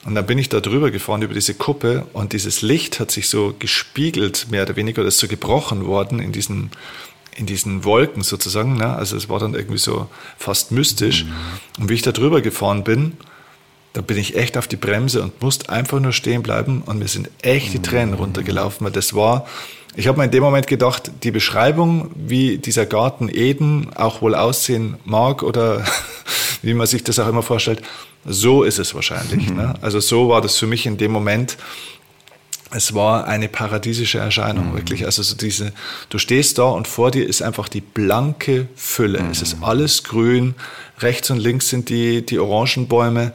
Und dann bin ich da drüber gefahren über diese Kuppe und dieses Licht hat sich so gespiegelt, mehr oder weniger, oder ist so gebrochen worden in diesen, in diesen Wolken sozusagen. Ne? Also es war dann irgendwie so fast mystisch. Mhm. Und wie ich da drüber gefahren bin, da bin ich echt auf die Bremse und musste einfach nur stehen bleiben und mir sind echt die Tränen mhm. runtergelaufen, weil das war, ich habe mir in dem Moment gedacht, die Beschreibung, wie dieser Garten Eden auch wohl aussehen mag oder <laughs> wie man sich das auch immer vorstellt, so ist es wahrscheinlich. Mhm. Ne? Also so war das für mich in dem Moment. Es war eine paradiesische Erscheinung, mhm. wirklich. Also so diese, du stehst da und vor dir ist einfach die blanke Fülle. Mhm. Es ist mhm. alles grün. Rechts und links sind die, die Orangenbäume.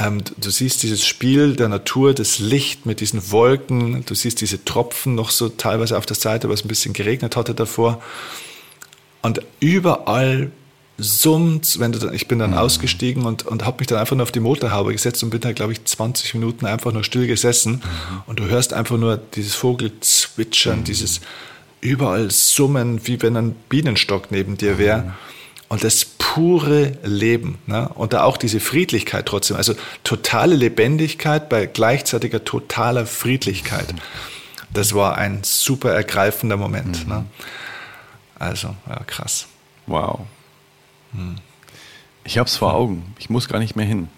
Ähm, du siehst dieses Spiel der Natur, das Licht mit diesen Wolken. Du siehst diese Tropfen noch so teilweise auf der Seite, was ein bisschen geregnet hatte davor. Und überall summt, wenn du dann, ich bin dann mhm. ausgestiegen und, und habe mich dann einfach nur auf die Motorhaube gesetzt und bin da, glaube ich, 20 Minuten einfach nur still gesessen mhm. und du hörst einfach nur dieses Vogelzwitschern, mhm. dieses überall Summen, wie wenn ein Bienenstock neben dir wäre. Mhm. Und das pure Leben. Ne? Und da auch diese Friedlichkeit trotzdem. Also totale Lebendigkeit bei gleichzeitiger totaler Friedlichkeit. Mhm. Das war ein super ergreifender Moment. Ne? Also, ja, krass. Wow. Ich habe es vor Augen. Ich muss gar nicht mehr hin.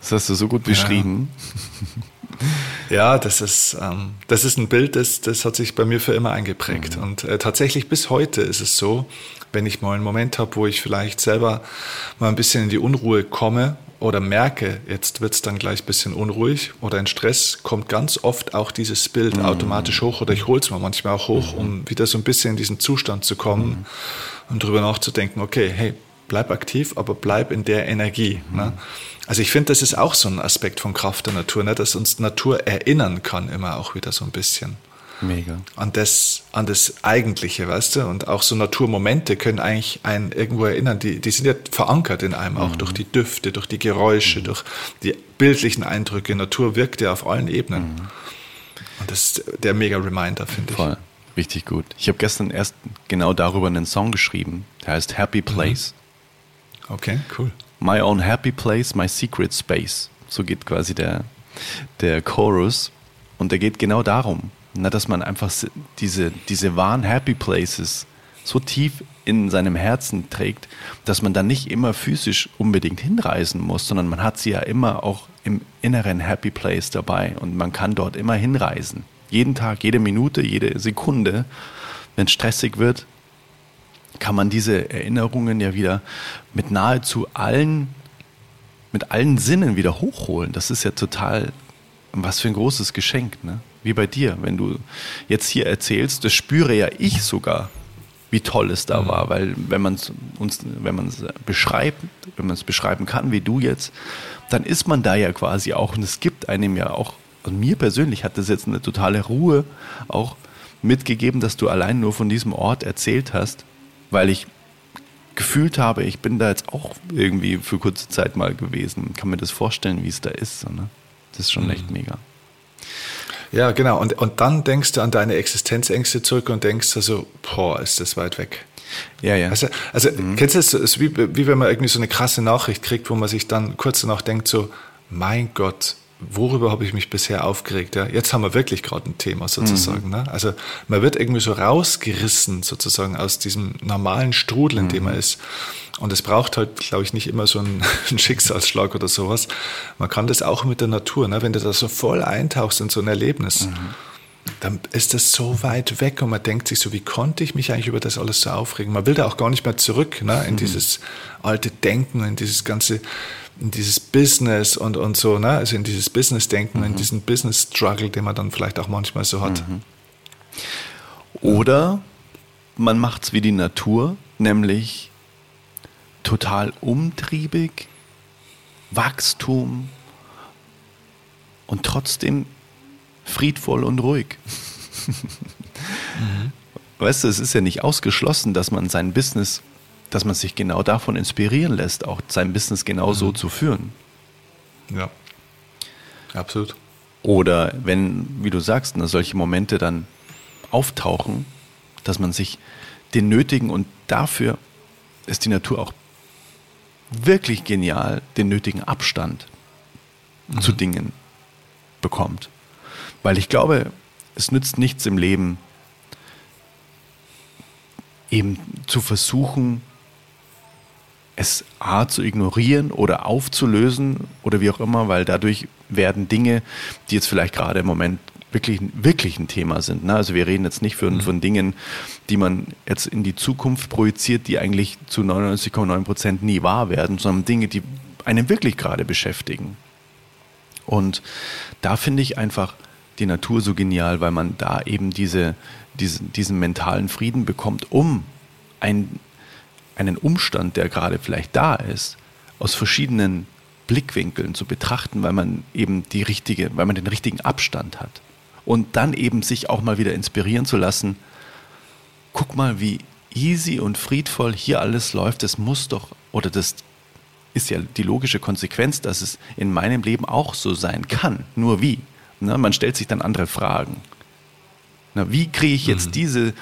Das hast du so gut beschrieben. Ja, <laughs> ja das, ist, ähm, das ist ein Bild, das, das hat sich bei mir für immer eingeprägt. Mhm. Und äh, tatsächlich bis heute ist es so, wenn ich mal einen Moment habe, wo ich vielleicht selber mal ein bisschen in die Unruhe komme oder merke, jetzt wird es dann gleich ein bisschen unruhig oder in Stress, kommt ganz oft auch dieses Bild mhm. automatisch hoch oder ich hole es mir manchmal auch hoch, mhm. um wieder so ein bisschen in diesen Zustand zu kommen mhm. und darüber nachzudenken, okay, hey, bleib aktiv, aber bleib in der Energie. Mhm. Ne? Also ich finde, das ist auch so ein Aspekt von Kraft der Natur, ne? dass uns Natur erinnern kann, immer auch wieder so ein bisschen. Mega. An das, an das Eigentliche, weißt du? Und auch so Naturmomente können eigentlich einen irgendwo erinnern. Die, die sind ja verankert in einem, auch mhm. durch die Düfte, durch die Geräusche, mhm. durch die bildlichen Eindrücke. Natur wirkt ja auf allen Ebenen. Mhm. Und das ist der mega Reminder, finde ich. Voll. Richtig gut. Ich habe gestern erst genau darüber einen Song geschrieben. Der heißt Happy Place. Okay, cool. My own happy place, my secret space. So geht quasi der, der Chorus. Und der geht genau darum, na, dass man einfach diese, diese wahren Happy Places so tief in seinem Herzen trägt, dass man dann nicht immer physisch unbedingt hinreisen muss, sondern man hat sie ja immer auch im inneren Happy Place dabei und man kann dort immer hinreisen. Jeden Tag, jede Minute, jede Sekunde. Wenn es stressig wird, kann man diese Erinnerungen ja wieder mit nahezu allen, mit allen Sinnen wieder hochholen. Das ist ja total, was für ein großes Geschenk, ne? Wie bei dir, wenn du jetzt hier erzählst, das spüre ja ich sogar. wie toll es da mhm. war, weil wenn man es uns, wenn man es beschreibt, wenn man es beschreiben kann, wie du jetzt, dann ist man da ja quasi auch und es gibt einem ja auch, und mir persönlich hat das jetzt eine totale Ruhe auch mitgegeben, dass du allein nur von diesem Ort erzählt hast, weil ich gefühlt habe, ich bin da jetzt auch irgendwie für kurze Zeit mal gewesen, kann mir das vorstellen, wie es da ist. Ne? Das ist schon mhm. echt mega. Ja, genau. Und, und dann denkst du an deine Existenzängste zurück und denkst also, boah, ist das weit weg. Ja, ja. Also, also mhm. kennst du das? Es ist wie, wie wenn man irgendwie so eine krasse Nachricht kriegt, wo man sich dann kurz danach denkt, so, mein Gott, worüber habe ich mich bisher aufgeregt? Ja, jetzt haben wir wirklich gerade ein Thema sozusagen. Mhm. Ne? Also man wird irgendwie so rausgerissen sozusagen aus diesem normalen Strudel, in mhm. dem man ist. Und es braucht halt, glaube ich, nicht immer so einen, <laughs> einen, Schicksalsschlag oder sowas. Man kann das auch mit der Natur, ne? wenn du da so voll eintauchst in so ein Erlebnis. Mhm. Dann ist das so weit weg und man denkt sich so, wie konnte ich mich eigentlich über das alles so aufregen? Man will da auch gar nicht mehr zurück ne? in mhm. dieses alte Denken, in dieses ganze in dieses Business und, und so, ne? also in dieses Business-Denken, mhm. in diesen Business-Struggle, den man dann vielleicht auch manchmal so hat. Mhm. Oder man macht es wie die Natur, nämlich total umtriebig, Wachstum und trotzdem friedvoll und ruhig. mhm. <laughs> Weißt du, es ist ja nicht ausgeschlossen, dass man sein Business dass man sich genau davon inspirieren lässt, auch sein Business genau so mhm. zu führen. Ja, absolut. Oder wenn, wie du sagst, ne, solche Momente dann auftauchen, dass man sich den nötigen und dafür ist die Natur auch wirklich genial, den nötigen Abstand mhm. zu Dingen bekommt. Weil ich glaube, es nützt nichts im Leben, eben zu versuchen, es A zu ignorieren oder aufzulösen oder wie auch immer, weil dadurch werden Dinge, die jetzt vielleicht gerade im Moment wirklich, wirklich ein Thema sind. Ne? Also wir reden jetzt nicht von, mhm. von Dingen, die man jetzt in die Zukunft projiziert, die eigentlich zu 99,9 Prozent nie wahr werden, sondern Dinge, die einen wirklich gerade beschäftigen. Und da finde ich einfach die Natur so genial, weil man da eben diese, diesen, diesen mentalen Frieden bekommt, um ein einen Umstand, der gerade vielleicht da ist, aus verschiedenen Blickwinkeln zu betrachten, weil man eben die richtige, weil man den richtigen Abstand hat. Und dann eben sich auch mal wieder inspirieren zu lassen, guck mal, wie easy und friedvoll hier alles läuft, das muss doch, oder das ist ja die logische Konsequenz, dass es in meinem Leben auch so sein kann. Nur wie? Na, man stellt sich dann andere Fragen. Na, wie kriege ich jetzt mhm. diese,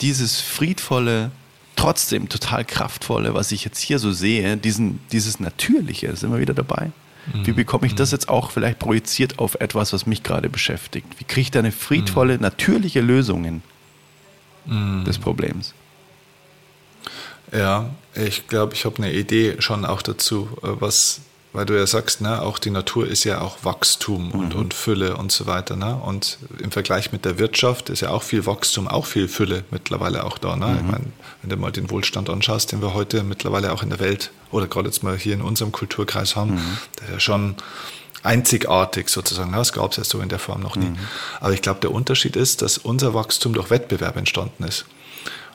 dieses friedvolle, trotzdem total kraftvolle, was ich jetzt hier so sehe, diesen, dieses Natürliche, ist immer wieder dabei. Wie bekomme ich das mhm. jetzt auch vielleicht projiziert auf etwas, was mich gerade beschäftigt? Wie kriege ich da eine friedvolle, mhm. natürliche Lösung mhm. des Problems? Ja, ich glaube, ich habe eine Idee schon auch dazu, äh, was weil du ja sagst, ne, auch die Natur ist ja auch Wachstum und, mhm. und Fülle und so weiter. Ne? Und im Vergleich mit der Wirtschaft ist ja auch viel Wachstum, auch viel Fülle mittlerweile auch da. Ne? Mhm. Ich meine, wenn du mal den Wohlstand anschaust, den wir heute mittlerweile auch in der Welt oder gerade jetzt mal hier in unserem Kulturkreis haben, mhm. der ist ja schon einzigartig sozusagen. Ne? Das gab es ja so in der Form noch nie. Mhm. Aber ich glaube, der Unterschied ist, dass unser Wachstum durch Wettbewerb entstanden ist.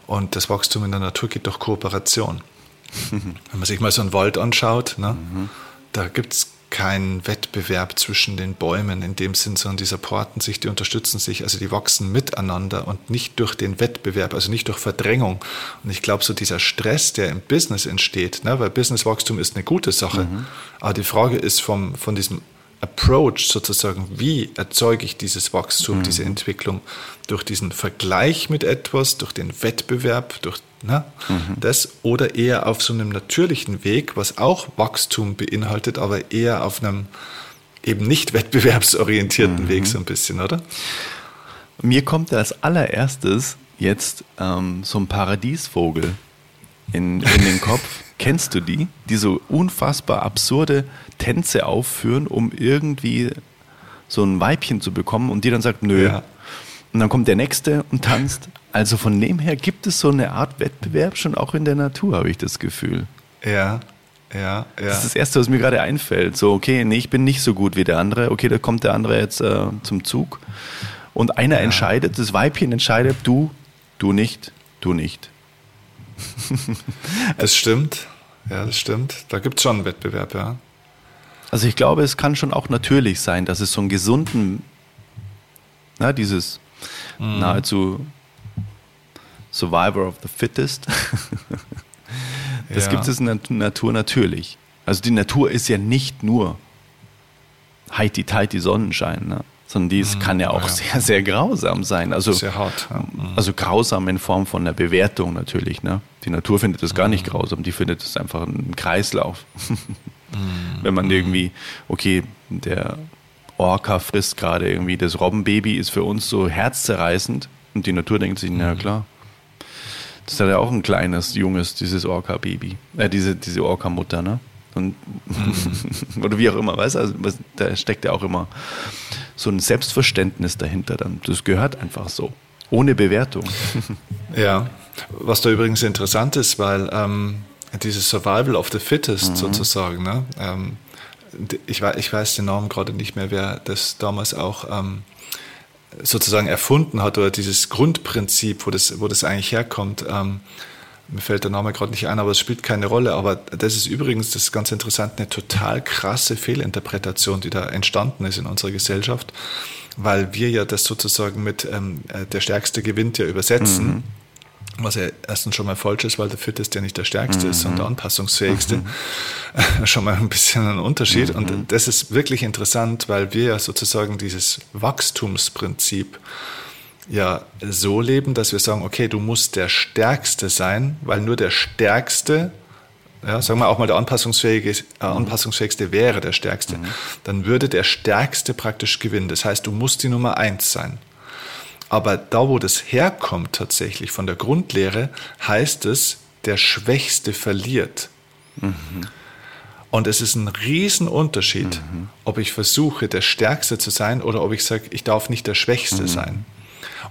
Und das Wachstum in der Natur geht durch Kooperation. <laughs> Wenn man sich mal so einen Wald anschaut, ne? Da gibt es keinen Wettbewerb zwischen den Bäumen in dem Sinn, sondern die supporten sich, die unterstützen sich, also die wachsen miteinander und nicht durch den Wettbewerb, also nicht durch Verdrängung. Und ich glaube, so dieser Stress, der im Business entsteht, ne, weil Businesswachstum ist eine gute Sache, mhm. aber die Frage ist vom, von diesem Approach sozusagen, wie erzeuge ich dieses Wachstum, mhm. diese Entwicklung durch diesen Vergleich mit etwas, durch den Wettbewerb, durch ne, mhm. das oder eher auf so einem natürlichen Weg, was auch Wachstum beinhaltet, aber eher auf einem eben nicht <laughs> wettbewerbsorientierten mhm. Weg so ein bisschen, oder? Mir kommt als allererstes jetzt ähm, so ein Paradiesvogel in, in den Kopf. <laughs> Kennst du die? Die so unfassbar absurde Tänze aufführen, um irgendwie so ein Weibchen zu bekommen und die dann sagt, nö. Ja. Und dann kommt der Nächste und tanzt. Also von dem her gibt es so eine Art Wettbewerb schon auch in der Natur, habe ich das Gefühl. Ja, ja, ja. Das ist das Erste, was mir gerade einfällt. So, okay, nee, ich bin nicht so gut wie der andere. Okay, da kommt der andere jetzt äh, zum Zug. Und einer ja. entscheidet, das Weibchen entscheidet, du, du nicht, du nicht. <laughs> das stimmt. Ja, das stimmt. Da gibt es schon einen Wettbewerb, ja. Also ich glaube, es kann schon auch natürlich sein, dass es so einen gesunden, na, dieses mhm. nahezu Survivor of the Fittest, <laughs> das ja. gibt es in der Natur natürlich. Also die Natur ist ja nicht nur heiti-teiti Sonnenschein, ne? sondern dies mhm, kann ja auch ja. sehr, sehr grausam sein. Also, sehr hart. Ja. Mhm. Also grausam in Form von der Bewertung natürlich. Ne? Die Natur findet das gar nicht mhm. grausam, die findet es einfach ein Kreislauf. <laughs> Mhm. Wenn man irgendwie, okay, der Orca frisst gerade irgendwie das Robbenbaby, ist für uns so herzzerreißend und die Natur denkt sich, na klar, das ist ja auch ein kleines, junges, dieses Orca-Baby, äh, diese, diese Orca-Mutter, ne? Und, mhm. <laughs> oder wie auch immer, weißt du, also, da steckt ja auch immer so ein Selbstverständnis dahinter dann. Das gehört einfach so. Ohne Bewertung. <laughs> ja, was da übrigens interessant ist, weil ähm, dieses Survival of the Fittest mhm. sozusagen, ne? Ähm, ich, weiß, ich weiß den Namen gerade nicht mehr, wer das damals auch ähm, sozusagen erfunden hat oder dieses Grundprinzip, wo das, wo das eigentlich herkommt. Ähm, mir fällt der Name gerade nicht ein, aber es spielt keine Rolle. Aber das ist übrigens, das ist ganz interessant, eine total krasse Fehlinterpretation, die da entstanden ist in unserer Gesellschaft, weil wir ja das sozusagen mit ähm, äh, der Stärkste gewinnt ja übersetzen. Mhm. Was ja erstens schon mal falsch ist, weil der Fitteste ja nicht der Stärkste mhm. ist, sondern der Anpassungsfähigste. Mhm. <laughs> schon mal ein bisschen ein Unterschied. Und mhm. das ist wirklich interessant, weil wir ja sozusagen dieses Wachstumsprinzip ja so leben, dass wir sagen, okay, du musst der Stärkste sein, weil nur der Stärkste, ja, sagen wir auch mal der Anpassungsfähige, äh, mhm. Anpassungsfähigste wäre der Stärkste, mhm. dann würde der Stärkste praktisch gewinnen. Das heißt, du musst die Nummer eins sein. Aber da, wo das herkommt tatsächlich von der Grundlehre, heißt es, der Schwächste verliert. Mhm. Und es ist ein Riesenunterschied, mhm. ob ich versuche, der Stärkste zu sein oder ob ich sage, ich darf nicht der Schwächste mhm. sein.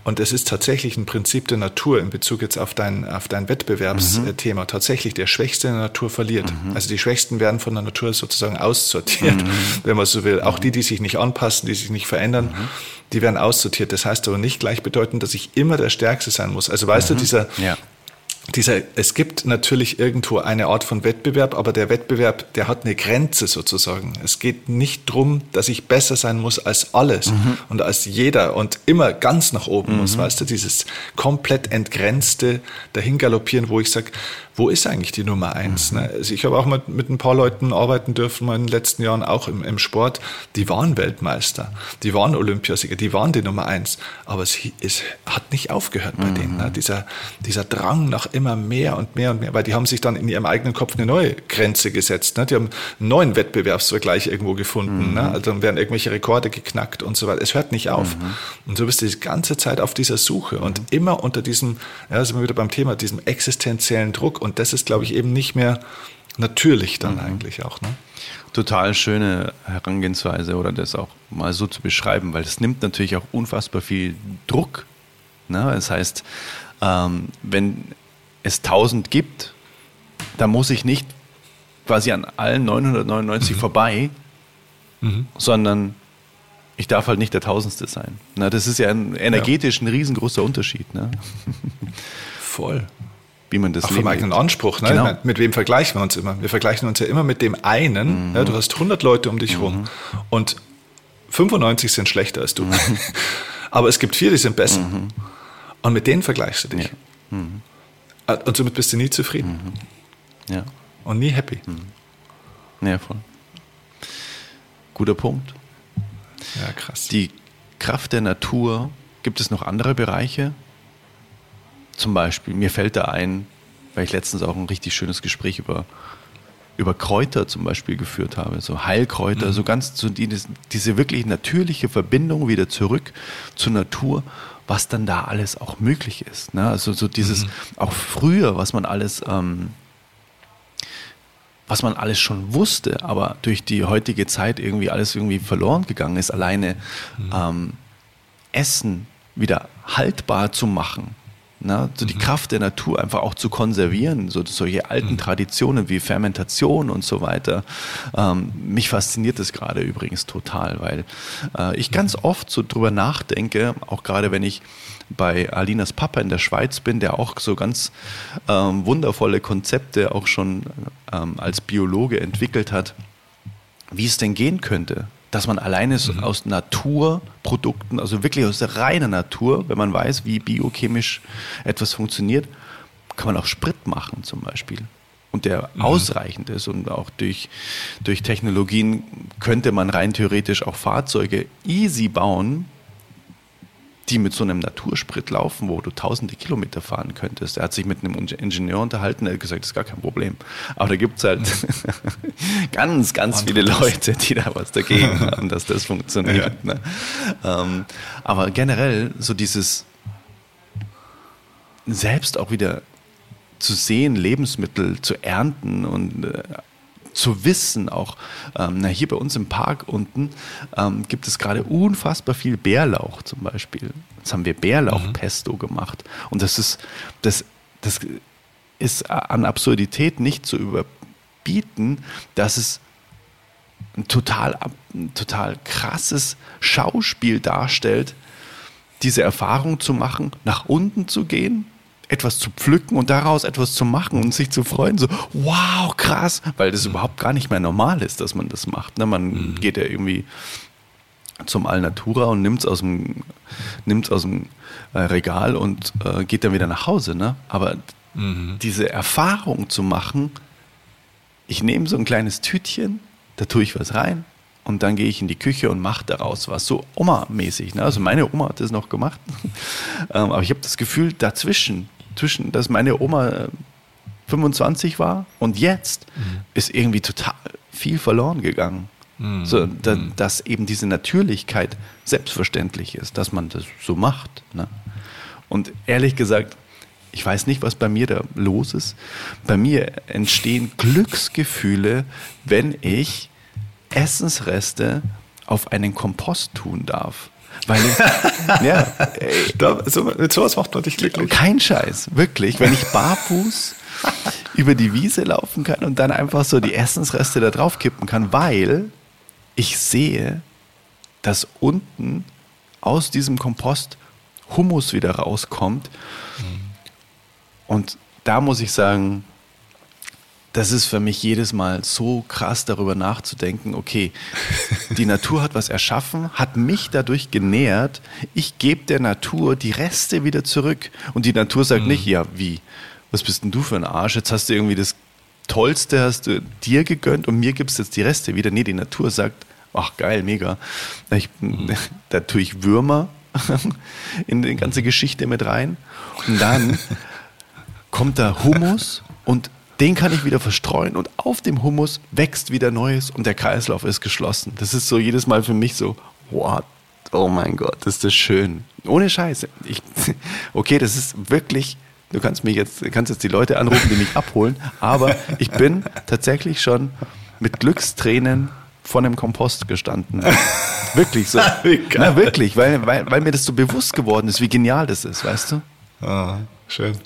Und es ist tatsächlich ein Prinzip der Natur in Bezug jetzt auf dein, auf dein Wettbewerbsthema. Mhm. Tatsächlich, der Schwächste in der Natur verliert. Mhm. Also die Schwächsten werden von der Natur sozusagen aussortiert, mhm. wenn man so will. Auch die, die sich nicht anpassen, die sich nicht verändern, mhm. die werden aussortiert. Das heißt aber nicht gleichbedeutend, dass ich immer der Stärkste sein muss. Also weißt du, mhm. dieser, ja dieser, es gibt natürlich irgendwo eine Art von Wettbewerb, aber der Wettbewerb, der hat eine Grenze sozusagen. Es geht nicht drum, dass ich besser sein muss als alles mhm. und als jeder und immer ganz nach oben mhm. muss, weißt du, dieses komplett entgrenzte dahingaloppieren, wo ich sage, wo ist eigentlich die Nummer eins? Mhm. Ne? Also ich habe auch mit, mit ein paar Leuten arbeiten dürfen in den letzten Jahren, auch im, im Sport. Die waren Weltmeister, die waren Olympiasieger, die waren die Nummer eins. Aber es, es hat nicht aufgehört bei mhm. denen. Ne? Dieser, dieser Drang nach immer mehr und mehr und mehr, weil die haben sich dann in ihrem eigenen Kopf eine neue Grenze gesetzt. Ne? Die haben einen neuen Wettbewerbsvergleich irgendwo gefunden. Mhm. Ne? Also dann werden irgendwelche Rekorde geknackt und so weiter. Es hört nicht auf. Mhm. Und so bist du die ganze Zeit auf dieser Suche und mhm. immer unter diesem, ja, sind wir wieder beim Thema, diesem existenziellen Druck und das ist, glaube ich, eben nicht mehr natürlich dann mhm. eigentlich auch. Ne? Total schöne Herangehensweise oder das auch mal so zu beschreiben, weil es nimmt natürlich auch unfassbar viel Druck. Ne? Das heißt, ähm, wenn es 1000 gibt, dann muss ich nicht quasi an allen 999 mhm. vorbei, mhm. sondern ich darf halt nicht der Tausendste sein. Na, das ist ja ein, energetisch ein riesengroßer Unterschied. Ne? Voll wie man das Auch vom eigenen Anspruch. Ne? Genau. Mit wem vergleichen wir uns immer? Wir vergleichen uns ja immer mit dem einen. Mhm. Ja, du hast 100 Leute um dich mhm. rum und 95 sind schlechter als du. Mhm. <laughs> Aber es gibt vier, die sind besser. Mhm. Und mit denen vergleichst du dich. Ja. Mhm. Äh, und somit bist du nie zufrieden. Mhm. Ja. Und nie happy. Ja, voll. Guter Punkt. Ja, krass. Die Kraft der Natur, gibt es noch andere Bereiche, zum Beispiel, mir fällt da ein, weil ich letztens auch ein richtig schönes Gespräch über, über Kräuter zum Beispiel geführt habe, so Heilkräuter, mhm. so ganz so die, diese wirklich natürliche Verbindung wieder zurück zur Natur, was dann da alles auch möglich ist. Ne? Also so dieses, mhm. auch früher, was man alles, ähm, was man alles schon wusste, aber durch die heutige Zeit irgendwie alles irgendwie verloren gegangen ist, alleine mhm. ähm, Essen wieder haltbar zu machen Ne? So die mhm. Kraft der Natur einfach auch zu konservieren, so solche alten mhm. Traditionen wie Fermentation und so weiter. Ähm, mich fasziniert das gerade übrigens total, weil äh, ich ganz oft so drüber nachdenke, auch gerade wenn ich bei Alinas Papa in der Schweiz bin, der auch so ganz ähm, wundervolle Konzepte auch schon ähm, als Biologe entwickelt hat, wie es denn gehen könnte, dass man alleine mhm. aus Naturprodukten, also wirklich aus der reinen Natur, wenn man weiß, wie biochemisch etwas funktioniert, kann man auch Sprit machen zum Beispiel. Und der mhm. ausreichend ist und auch durch, durch Technologien könnte man rein theoretisch auch Fahrzeuge easy bauen, die mit so einem Natursprit laufen, wo du tausende Kilometer fahren könntest. Er hat sich mit einem Ingenieur unterhalten, er hat gesagt, das ist gar kein Problem. Aber da gibt es halt <laughs> ganz, ganz viele Leute, die da was dagegen <laughs> haben, dass das funktioniert. Ja. Ne? Ähm, aber generell so dieses selbst auch wieder zu sehen, Lebensmittel zu ernten und äh, zu wissen, auch ähm, na, hier bei uns im Park unten ähm, gibt es gerade unfassbar viel Bärlauch zum Beispiel. Jetzt haben wir Bärlauchpesto mhm. gemacht. Und das ist, das, das ist an Absurdität nicht zu überbieten, dass es ein total, ein total krasses Schauspiel darstellt, diese Erfahrung zu machen, nach unten zu gehen etwas zu pflücken und daraus etwas zu machen und sich zu freuen, so, wow, krass, weil das überhaupt gar nicht mehr normal ist, dass man das macht. Ne? Man mhm. geht ja irgendwie zum Alnatura und nimmt es aus dem, nimmt's aus dem äh, Regal und äh, geht dann wieder nach Hause. Ne? Aber mhm. diese Erfahrung zu machen, ich nehme so ein kleines Tütchen, da tue ich was rein und dann gehe ich in die Küche und mache daraus was, so Oma-mäßig. Ne? Also meine Oma hat das noch gemacht, <laughs> ähm, aber ich habe das Gefühl, dazwischen zwischen, dass meine Oma 25 äh, war und jetzt mhm. ist irgendwie total viel verloren gegangen. Mhm. So, da, mhm. dass eben diese Natürlichkeit selbstverständlich ist, dass man das so macht. Ne? Und ehrlich gesagt, ich weiß nicht, was bei mir da los ist. Bei mir entstehen Glücksgefühle, wenn ich Essensreste auf einen Kompost tun darf. Weil ich, <laughs> ja, ey, da, so, mit sowas macht man dich glücklich. Kein Scheiß, wirklich. Wenn ich barfuß über die Wiese laufen kann und dann einfach so die Essensreste da drauf kippen kann, weil ich sehe, dass unten aus diesem Kompost Humus wieder rauskommt. Mhm. Und da muss ich sagen, das ist für mich jedes Mal so krass darüber nachzudenken, okay, <laughs> die Natur hat was erschaffen, hat mich dadurch genährt, ich gebe der Natur die Reste wieder zurück. Und die Natur sagt mhm. nicht, ja, wie, was bist denn du für ein Arsch? Jetzt hast du irgendwie das Tollste, hast du dir gegönnt und mir gibst jetzt die Reste wieder. Nee, die Natur sagt, ach geil, mega. Ich, mhm. <laughs> Da tue ich Würmer <laughs> in die ganze Geschichte mit rein. Und dann kommt da Humus und den kann ich wieder verstreuen und auf dem Humus wächst wieder Neues und der Kreislauf ist geschlossen. Das ist so jedes Mal für mich so, what? Oh mein Gott, ist das schön. Ohne Scheiße. Ich, <laughs> okay, das ist wirklich, du kannst mich jetzt, kannst jetzt die Leute anrufen, die mich abholen, aber ich bin tatsächlich schon mit Glückstränen vor einem Kompost gestanden. wirklich so. <laughs> Na, wirklich, weil, weil, weil mir das so bewusst geworden ist, wie genial das ist, weißt du? Ah, schön.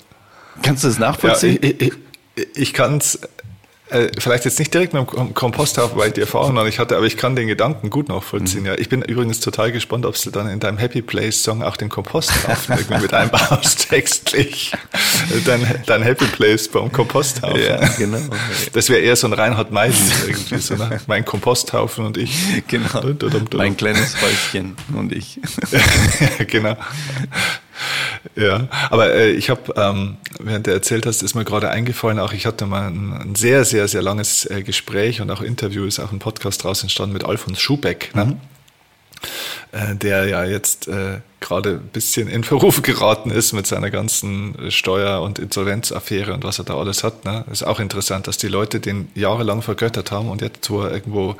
Kannst du das nachvollziehen? Ja, ich, ich, ich kann es äh, vielleicht jetzt nicht direkt mit dem Komposthaufen, weil ich die Erfahrung noch nicht hatte, aber ich kann den Gedanken gut nachvollziehen. Mhm. Ja, ich bin übrigens total gespannt, ob du dann in deinem Happy Place Song auch den Komposthaufen <laughs> irgendwie mit einbaust, textlich. Dein, dein Happy Place beim Komposthaufen. Ja, genau. Das wäre eher so ein Reinhard May irgendwie, so, ne? mein Komposthaufen und ich. Genau. Mein kleines Häuschen und ich. <laughs> genau. Ja, aber äh, ich habe, ähm, während du erzählt hast, ist mir gerade eingefallen, auch ich hatte mal ein, ein sehr, sehr, sehr langes äh, Gespräch und auch Interview, ist auch ein Podcast draus entstanden mit Alfons Schubeck. Ne? Mhm. Äh, der ja jetzt äh, gerade ein bisschen in Verruf geraten ist mit seiner ganzen Steuer- und Insolvenzaffäre und was er da alles hat. Ne? Ist auch interessant, dass die Leute den jahrelang vergöttert haben und jetzt, wo er irgendwo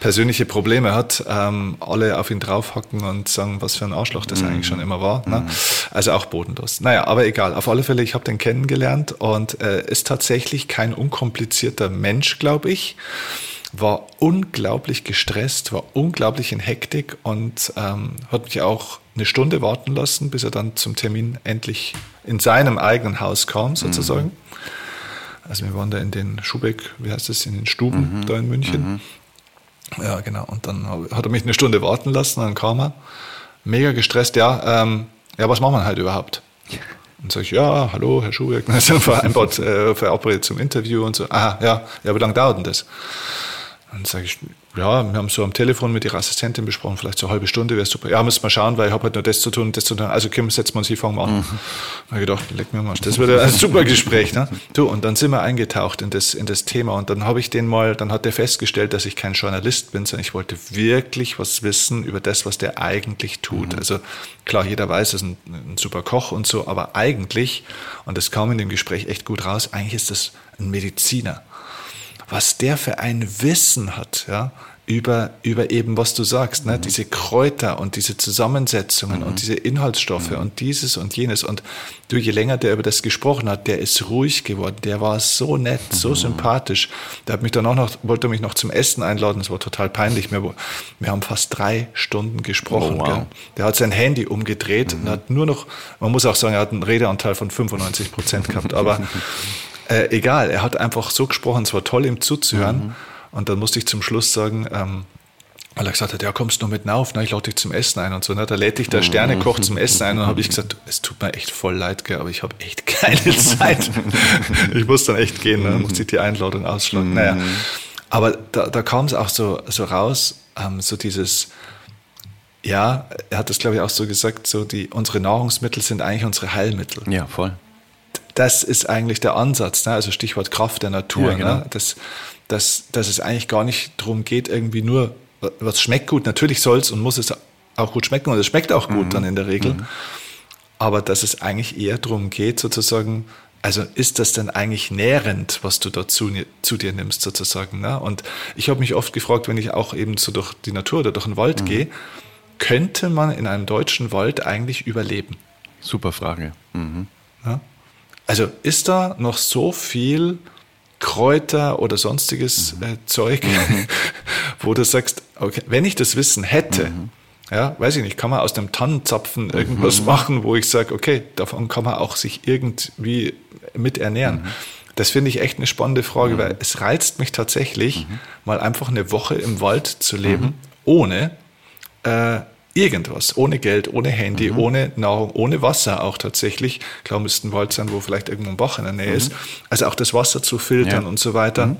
persönliche Probleme hat, ähm, alle auf ihn draufhacken und sagen, was für ein Arschloch das mhm. eigentlich schon immer war. Ne? Mhm. Also auch bodenlos. Naja, aber egal. Auf alle Fälle, ich habe den kennengelernt und äh, ist tatsächlich kein unkomplizierter Mensch, glaube ich. War unglaublich gestresst, war unglaublich in Hektik und ähm, hat mich auch eine Stunde warten lassen, bis er dann zum Termin endlich in seinem eigenen Haus kam, sozusagen. Mhm. Also wir waren da in den Schubeck, wie heißt das, in den Stuben mhm. da in München. Mhm. Ja, genau. Und dann hat er mich eine Stunde warten lassen, dann kam er. Mega gestresst, ja, ähm, ja, was macht man halt überhaupt? <laughs> Und sage ich, ja, hallo, Herr Schubeck, wir <laughs> sind vereinbart, äh, verabredet zum Interview und so. Ah, ja, ja, wie lange dauert denn das? Dann sage ich, ja, wir haben so am Telefon mit Ihrer Assistentin besprochen, vielleicht so eine halbe Stunde wäre super. Ja, müssen wir schauen, weil ich habe halt nur das zu tun und das zu tun. Also Kim, setzen wir uns hier, fangen wir an. Mhm. Da habe ich gedacht, leck mir mal, das wird ein super Gespräch. Ne? Du, und dann sind wir eingetaucht in das, in das Thema und dann habe ich den mal, dann hat der festgestellt, dass ich kein Journalist bin, sondern ich wollte wirklich was wissen über das, was der eigentlich tut. Mhm. Also klar, jeder weiß, er ist ein, ein super Koch und so, aber eigentlich, und das kam in dem Gespräch echt gut raus, eigentlich ist das ein Mediziner was der für ein Wissen hat, ja, über, über eben, was du sagst, ne? Mhm. diese Kräuter und diese Zusammensetzungen mhm. und diese Inhaltsstoffe mhm. und dieses und jenes. Und du, je länger der über das gesprochen hat, der ist ruhig geworden, der war so nett, so mhm. sympathisch. Der hat mich dann auch noch, wollte mich noch zum Essen einladen, das war total peinlich. Wir, wir haben fast drei Stunden gesprochen. Oh, wow. Der hat sein Handy umgedreht und mhm. hat nur noch, man muss auch sagen, er hat einen Redeanteil von 95 Prozent gehabt, aber <laughs> äh, egal, er hat einfach so gesprochen, es war toll, ihm zuzuhören. Mhm. Und dann musste ich zum Schluss sagen, ähm, weil er gesagt hat, ja, kommst du mit auf, ne? ich lade dich zum Essen ein und so. Ne? Da lädt dich der Sternekoch zum <laughs> Essen ein und habe ich gesagt, es tut mir echt voll leid, gell, aber ich habe echt keine <laughs> Zeit. ich muss dann echt gehen, ne? dann musste ich die Einladung ausschlagen. Naja, aber da, da kam es auch so, so raus, ähm, so dieses, ja, er hat das glaube ich auch so gesagt, so die, unsere Nahrungsmittel sind eigentlich unsere Heilmittel. Ja, voll das ist eigentlich der Ansatz, ne? also Stichwort Kraft der Natur, ja, genau. ne? dass, dass, dass es eigentlich gar nicht darum geht, irgendwie nur, was schmeckt gut, natürlich soll es und muss es auch gut schmecken und es schmeckt auch gut mhm. dann in der Regel, mhm. aber dass es eigentlich eher darum geht, sozusagen, also ist das denn eigentlich nährend, was du dazu zu dir nimmst sozusagen? Ne? Und ich habe mich oft gefragt, wenn ich auch eben so durch die Natur oder durch den Wald mhm. gehe, könnte man in einem deutschen Wald eigentlich überleben? Super Frage. Mhm. Ja? Also ist da noch so viel Kräuter oder sonstiges mhm. äh, Zeug, mhm. <laughs> wo du sagst, okay, wenn ich das Wissen hätte, mhm. ja, weiß ich nicht, kann man aus dem Tannenzapfen irgendwas mhm. machen, wo ich sage, okay, davon kann man auch sich irgendwie mit ernähren. Mhm. Das finde ich echt eine spannende Frage, mhm. weil es reizt mich tatsächlich, mal einfach eine Woche im Wald zu leben, ohne äh, irgendwas, ohne Geld, ohne Handy, mhm. ohne Nahrung, ohne Wasser auch tatsächlich. Klar müsste ein Wald sein, wo vielleicht irgendwo ein Bach in der Nähe mhm. ist. Also auch das Wasser zu filtern ja. und so weiter. Mhm.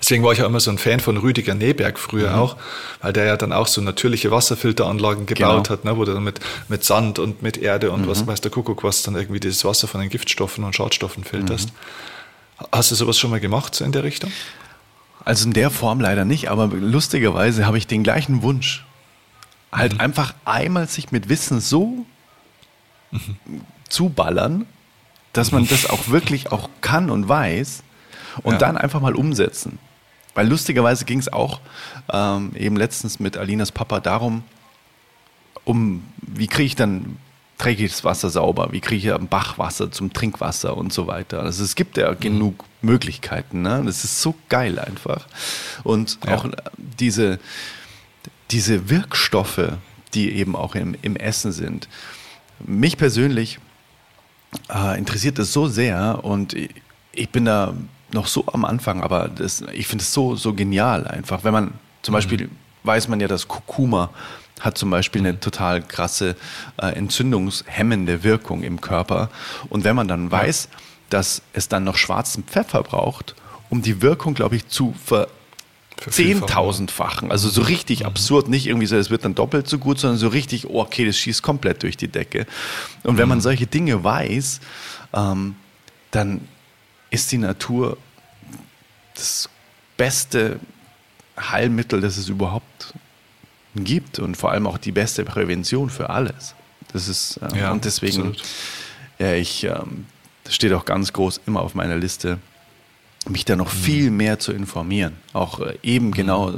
Deswegen war ich ja immer so ein Fan von Rüdiger Neberg früher mhm. auch, weil der ja dann auch so natürliche Wasserfilteranlagen gebaut genau. hat, ne, wo du dann mit, mit Sand und mit Erde und was mhm. weiß der Kuckuck was dann irgendwie dieses Wasser von den Giftstoffen und Schadstoffen filterst. Mhm. Hast du sowas schon mal gemacht so in der Richtung? Also in der Form leider nicht, aber lustigerweise habe ich den gleichen Wunsch halt mhm. einfach einmal sich mit Wissen so mhm. zuballern, dass man das auch wirklich auch kann und weiß und ja. dann einfach mal umsetzen. Weil lustigerweise ging es auch ähm, eben letztens mit Alinas Papa darum, um wie kriege ich dann dreckiges Wasser sauber, wie kriege ich Bachwasser zum Trinkwasser und so weiter. Also es gibt ja mhm. genug Möglichkeiten. Ne? Das ist so geil einfach. Und ja. auch diese, diese Wirkstoffe, die eben auch im, im Essen sind. Mich persönlich äh, interessiert das so sehr und ich bin da noch so am Anfang, aber das, ich finde es so, so genial einfach. Wenn man zum mhm. Beispiel weiß man ja, dass Kurkuma hat zum Beispiel eine total krasse äh, entzündungshemmende Wirkung im Körper. Und wenn man dann weiß, dass es dann noch schwarzen Pfeffer braucht, um die Wirkung, glaube ich, zu ver zehntausendfachen. Also so richtig mhm. absurd, nicht irgendwie so, es wird dann doppelt so gut, sondern so richtig, oh, okay, das schießt komplett durch die Decke. Und wenn man mhm. solche Dinge weiß, ähm, dann ist die Natur das beste Heilmittel, das es überhaupt gibt und vor allem auch die beste Prävention für alles. Das ist ähm, ja, und deswegen, absolut. ja, ich ähm, das steht auch ganz groß immer auf meiner Liste mich da noch mhm. viel mehr zu informieren. Auch äh, eben mhm. genau,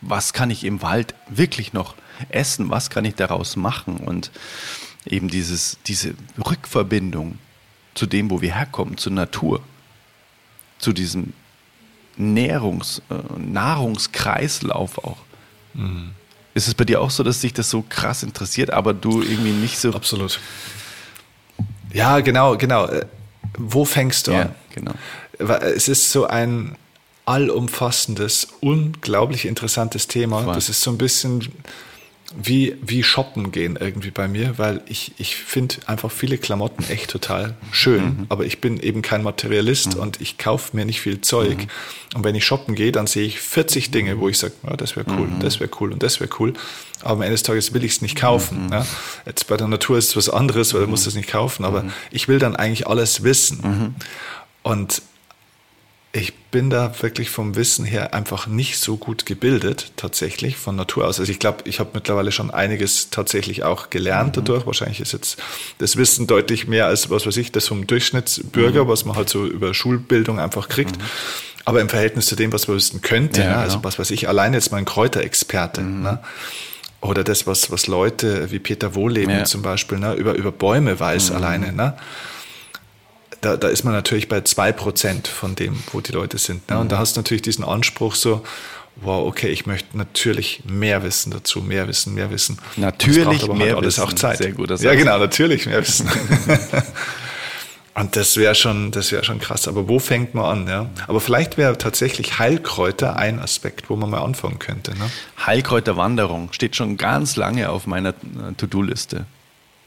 was kann ich im Wald wirklich noch essen, was kann ich daraus machen und eben dieses, diese Rückverbindung zu dem, wo wir herkommen, zur Natur, zu diesem Nährungs-, äh, Nahrungskreislauf auch. Mhm. Ist es bei dir auch so, dass dich das so krass interessiert, aber du irgendwie nicht so. Absolut. Ja, genau, genau. Äh, wo fängst du Ja, an? genau. Weil Es ist so ein allumfassendes, unglaublich interessantes Thema. Voll. Das ist so ein bisschen wie, wie shoppen gehen irgendwie bei mir, weil ich, ich finde einfach viele Klamotten echt total schön, Mhm. aber ich bin eben kein Materialist und ich kaufe mir nicht viel Zeug. Mhm. Und wenn ich shoppen gehe, dann sehe ich 40 Dinge, wo ich sage, ja, das wäre cool, Mhm. das wäre cool und das wäre cool. Aber am Ende des Tages will ich es nicht kaufen. Ja? Jetzt bei der Natur ist es was anderes, weil du musst es nicht kaufen, aber ich will dann eigentlich alles wissen. Und ich bin da wirklich vom Wissen her einfach nicht so gut gebildet, tatsächlich von Natur aus. Also ich glaube, ich habe mittlerweile schon einiges tatsächlich auch gelernt dadurch. Wahrscheinlich ist jetzt das Wissen deutlich mehr als, was weiß ich, das vom Durchschnittsbürger, was man halt so über Schulbildung einfach kriegt. Aber im Verhältnis zu dem, was man wissen könnte, Ja, ne? also was weiß ich, allein jetzt mal ein Kräuterexperte, ne? oder das, was, was Leute wie Peter Wohleben Ja. zum Beispiel ne? über, über Bäume weiß alleine, ne? Da, da ist man natürlich bei zwei Prozent von dem, wo die Leute sind. Ne? Und da hast du natürlich diesen Anspruch so, wow, okay, ich möchte natürlich mehr wissen dazu, mehr wissen, mehr wissen. Natürlich aber mehr halt alles wissen. auch Zeit. Sehr guter Ja, Satz. genau, natürlich mehr wissen. <laughs> Und das wäre schon, das wäre schon krass. Aber wo fängt man an? Ja? Aber vielleicht wäre tatsächlich Heilkräuter ein Aspekt, wo man mal anfangen könnte. Ne? Heilkräuterwanderung steht schon ganz lange auf meiner äh, To-Do-Liste.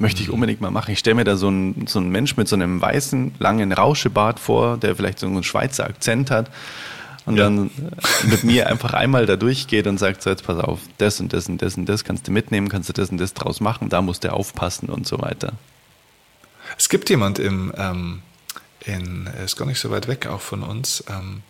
Möchte ich unbedingt mal machen. Ich stelle mir da so einen, so einen Mensch mit so einem weißen, langen Rauschebart vor, der vielleicht so einen Schweizer Akzent hat und Ja. dann äh, mit mir einfach einmal da durchgeht und sagt, so jetzt pass auf, das und das und das und das kannst du mitnehmen, kannst du das und das draus machen, da musst du aufpassen und so weiter. Es gibt jemand im, ähm, in, ist gar nicht so weit weg auch von uns, ähm,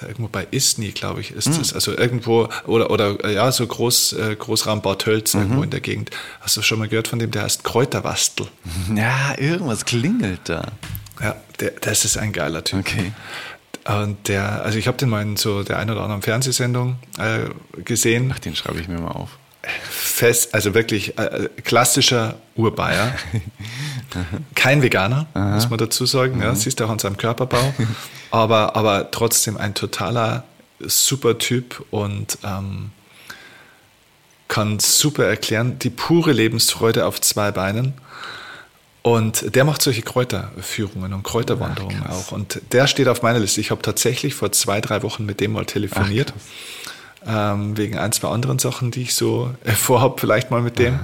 da irgendwo bei Isny, glaube ich, ist es. Also irgendwo, oder, oder äh, ja, so Groß, äh, Großraum Bad Tölz, irgendwo in der Gegend. Hast du schon mal gehört von dem, der heißt Kräuterwastel. <laughs> Ja, irgendwas klingelt da. Ja, der, das ist ein geiler Typ. Okay. Und der, also ich habe den mal in so der ein oder anderen Fernsehsendung äh, gesehen. Ach, den schreibe ich mir mal auf. Fest, also wirklich äh, klassischer Urbayer. <laughs> Kein Veganer, muss man dazu sagen. Ja, siehst du auch an seinem Körperbau. <laughs> aber, aber trotzdem ein totaler super Typ und ähm, kann super erklären. Die pure Lebensfreude auf zwei Beinen. Und der macht solche Kräuterführungen und Kräuterwanderungen Ach, auch. Und der steht auf meiner Liste. Ich habe tatsächlich vor zwei, drei Wochen mit dem mal telefoniert. ähm, wegen ein, zwei anderen Sachen, die ich so äh, vorhab, vielleicht mal mit dem.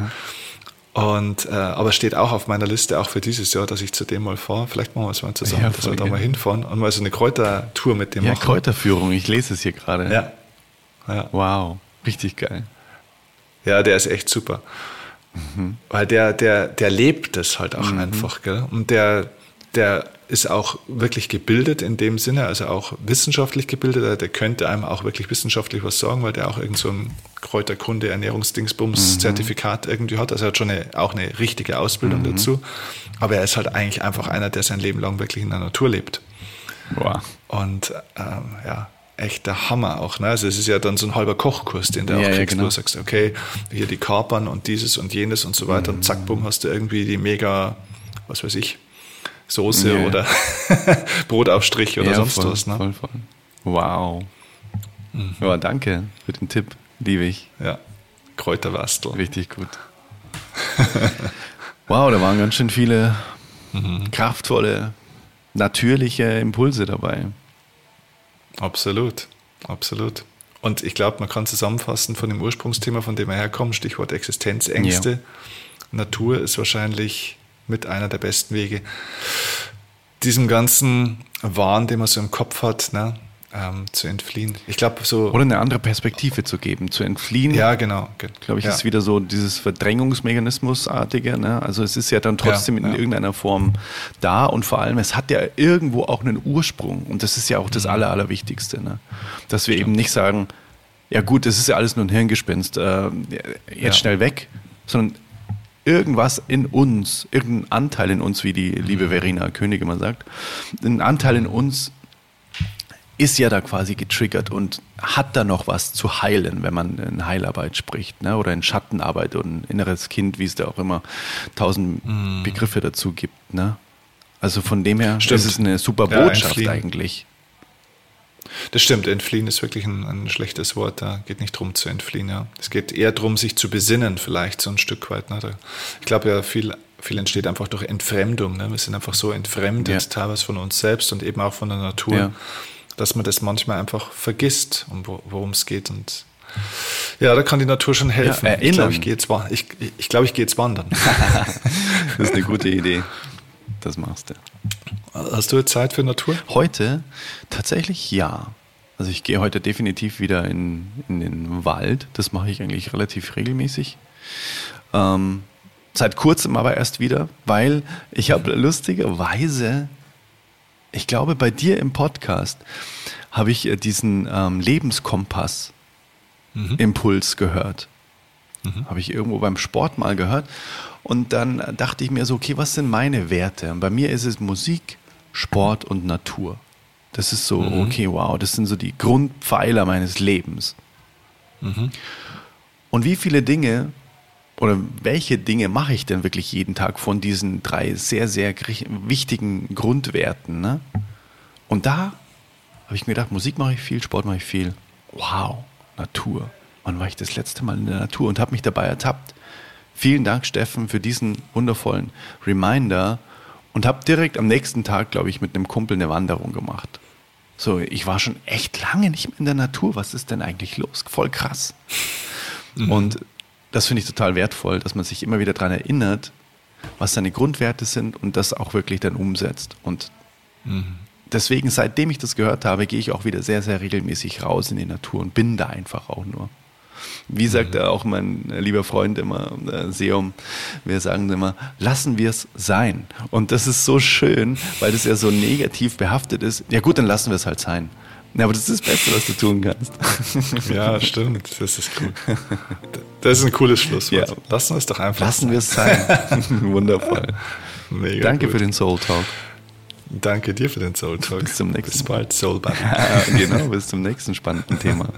Und, äh, aber steht auch auf meiner Liste, auch für dieses Jahr, dass ich zu dem mal fahre. Vielleicht machen wir es mal zusammen, Ja, dass wir da mal hinfahren und mal so eine Kräutertour mit dem Ja, machen. Kräuterführung, ich lese es hier gerade. Ja. ja. Wow, richtig geil. Ja, der ist echt super. Weil der, der, der lebt das halt auch einfach, gell? Und der, der ist auch wirklich gebildet in dem Sinne, also auch wissenschaftlich gebildet. Der- Der könnte einem auch wirklich wissenschaftlich was sagen, weil der auch irgend so ein Kräuterkunde, Ernährungsdingsbums Zertifikat irgendwie hat. Also er hat schon eine, auch eine richtige Ausbildung dazu. Aber er ist halt eigentlich einfach einer, der sein Leben lang wirklich in der Natur lebt. Wow. Und ähm, ja, echt der Hammer auch. Ne? Also es ist ja dann so ein halber Kochkurs, den du Ja, auch ja, kriegst, genau. wo du sagst, okay, hier die Kapern und dieses und jenes und so weiter. Und zack, bumm, hast du irgendwie die mega, was weiß ich, Soße Ja, oder <laughs> Brotaufstrich oder ja, sonst voll, was. Ne? Voll, voll. Wow. Ja, danke für den Tipp. Liebe ich. Ja, Kräuterwastel. Richtig gut. <laughs> wow, da waren ganz schön viele Mhm. kraftvolle, natürliche Impulse dabei. Absolut, absolut. Und ich glaube, man kann zusammenfassen von dem Ursprungsthema, von dem wir herkommen, Stichwort Existenzängste. Ja. Natur ist wahrscheinlich mit einer der besten Wege, diesem ganzen Wahn, den man so im Kopf hat, ne, ähm, zu entfliehen. Ich glaube, so. Oder eine andere Perspektive zu geben, zu entfliehen. ja, genau. ge- glaube ich, ja. ist wieder so dieses Verdrängungsmechanismusartige. Ne? Also es ist ja dann trotzdem Ja, in ja. irgendeiner Form da und vor allem, es hat ja irgendwo auch einen Ursprung und das ist ja auch Mhm. das Aller, Allerwichtigste. Ne? Dass wir eben nicht sagen, ja gut, das ist ja alles nur ein Hirngespinst, äh, jetzt schnell weg, sondern irgendwas in uns, irgendein Anteil in uns, wie die Mhm. liebe Verena König immer sagt, ein Anteil in uns ist ja da quasi getriggert und hat da noch was zu heilen, wenn man in Heilarbeit spricht, ne? oder in Schattenarbeit und ein inneres Kind, wie es da auch immer tausend Begriffe dazu gibt. Ne? Also von dem her Stimmt. ist es eine super Ja, Botschaft entfliehen. eigentlich. Das stimmt, entfliehen ist wirklich ein, ein, schlechtes Wort. Da geht nicht darum zu entfliehen. Ja. Es geht eher darum, sich zu besinnen, vielleicht so ein Stück weit. Ne? Ich glaube ja, viel, viel entsteht einfach durch Entfremdung. Ne? Wir sind einfach so entfremdet, ja. teilweise von uns selbst und eben auch von der Natur, ja. dass man das manchmal einfach vergisst, um worum es geht. Und ja, da kann die Natur schon helfen. Ja, ich glaube, ich gehe jetzt, ich, ich, glaub, ich geh jetzt wandern. <laughs> das ist eine gute Idee. Das machst du. Hast du Zeit für Natur? Heute tatsächlich ja. Also ich gehe heute definitiv wieder in, in den Wald. Das mache ich eigentlich relativ regelmäßig. Ähm, seit kurzem aber erst wieder, weil ich habe lustigerweise, ich glaube bei dir im Podcast, habe ich äh, diesen ähm, Lebenskompass mhm. Impuls gehört. Mhm. Habe ich irgendwo beim Sport mal gehört. Und dann dachte ich mir so, okay, was sind meine Werte? Und bei mir ist es Musik, Sport und Natur. Das ist so, mhm. okay, wow, das sind so die Grundpfeiler meines Lebens. Mhm. Und wie viele Dinge oder welche Dinge mache ich denn wirklich jeden Tag von diesen drei sehr, sehr wichtigen Grundwerten? Ne? Und da habe ich mir gedacht, Musik mache ich viel, Sport mache ich viel. Wow, Natur. Wann war ich das letzte Mal in der Natur und habe mich dabei ertappt? Vielen Dank, Steffen, für diesen wundervollen Reminder und habe direkt am nächsten Tag, glaube ich, mit einem Kumpel eine Wanderung gemacht. So, ich war schon echt lange nicht mehr in der Natur. Was ist denn eigentlich los? Voll krass. Mhm. Und das finde ich total wertvoll, dass man sich immer wieder daran erinnert, was seine Grundwerte sind und das auch wirklich dann umsetzt. Und mhm deswegen, seitdem ich das gehört habe, gehe ich auch wieder sehr, sehr regelmäßig raus in die Natur und bin da einfach auch nur. Wie sagt mhm. auch mein lieber Freund immer, äh, Seum, wir sagen immer, lassen wir es sein. Und das ist so schön, weil das ja so negativ behaftet ist. Ja gut, dann lassen wir es halt sein. Ja, aber das ist das Beste, was du tun kannst. <laughs> Ja, stimmt. Das ist cool. Das ist ein cooles Schlusswort. Ja. Lassen wir es doch einfach Lassen wir es sein. <laughs> Wundervoll. Mega Danke gut. für den Soul Talk. Danke dir für den Soul Talk. Bis zum nächsten Bis bald, Soul Button. <laughs> genau, bis zum nächsten spannenden Thema.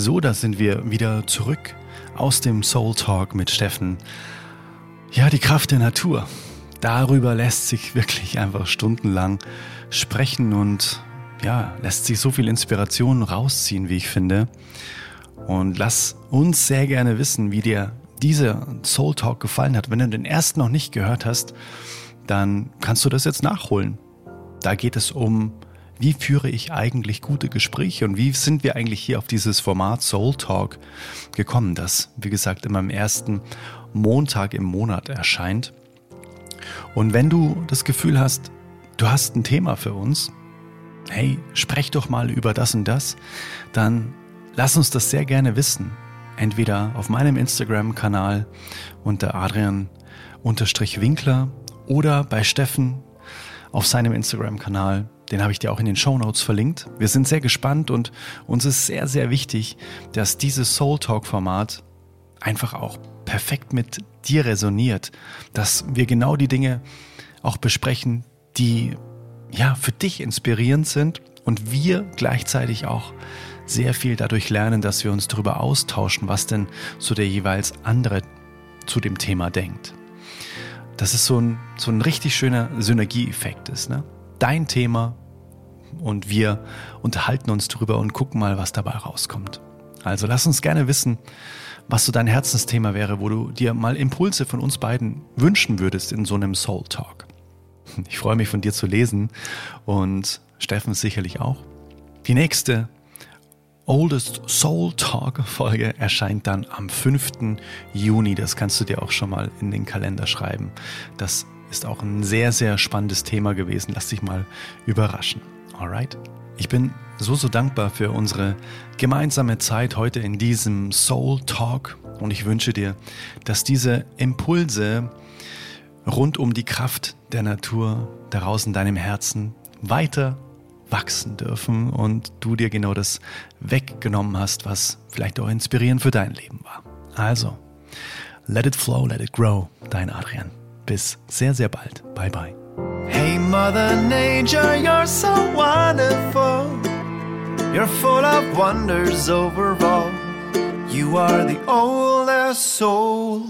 So, da sind wir wieder zurück aus dem Soul Talk mit Steffen. Ja, die Kraft der Natur. Darüber lässt sich wirklich einfach stundenlang sprechen und ja, lässt sich so viel Inspiration rausziehen, wie ich finde. Und lass uns sehr gerne wissen, wie dir dieser Soul Talk gefallen hat. Wenn du den ersten noch nicht gehört hast, dann kannst du das jetzt nachholen. Da geht es um, wie führe ich eigentlich gute Gespräche und wie sind wir eigentlich hier auf dieses Format Soul Talk gekommen, das, wie gesagt, immer am ersten Montag im Monat erscheint. Und wenn du das Gefühl hast, du hast ein Thema für uns, hey, sprech doch mal über das und das, dann lass uns das sehr gerne wissen. Entweder auf meinem Instagram-Kanal unter Adrian-Winkler oder bei Steffen auf seinem Instagram-Kanal. Den habe ich dir auch in den Show Notes verlinkt. Wir sind sehr gespannt und uns ist sehr, sehr wichtig, dass dieses Soul Talk-Format einfach auch perfekt mit dir resoniert, dass wir genau die Dinge auch besprechen, die ja für dich inspirierend sind und wir gleichzeitig auch sehr viel dadurch lernen, dass wir uns darüber austauschen, was denn so der jeweils andere zu dem Thema denkt dass es so ein, so ein richtig schöner Synergieeffekt ist. Ne? Dein Thema und wir unterhalten uns drüber und gucken mal, was dabei rauskommt. Also lass uns gerne wissen, was so dein Herzensthema wäre, wo du dir mal Impulse von uns beiden wünschen würdest in so einem Soul Talk. Ich freue mich von dir zu lesen und Steffen sicherlich auch. Die nächste Oldest Soul Talk Folge erscheint dann am 5. Juni. Das kannst du dir auch schon mal in den Kalender schreiben. Das ist auch ein sehr, sehr spannendes Thema gewesen. Lass dich mal überraschen. Alright? Ich bin so, so dankbar für unsere gemeinsame Zeit heute in diesem Soul Talk und ich wünsche dir, dass diese Impulse rund um die Kraft der Natur daraus in deinem Herzen weiter wachsen dürfen und du dir genau das weggenommen hast, was vielleicht auch inspirierend für dein Leben war. Also, let it flow, let it grow, dein Adrian. Bis sehr, sehr bald. Bye, bye. Hey, Mother Nature, you're so wonderful. You're full of wonders overall. You are the oldest soul.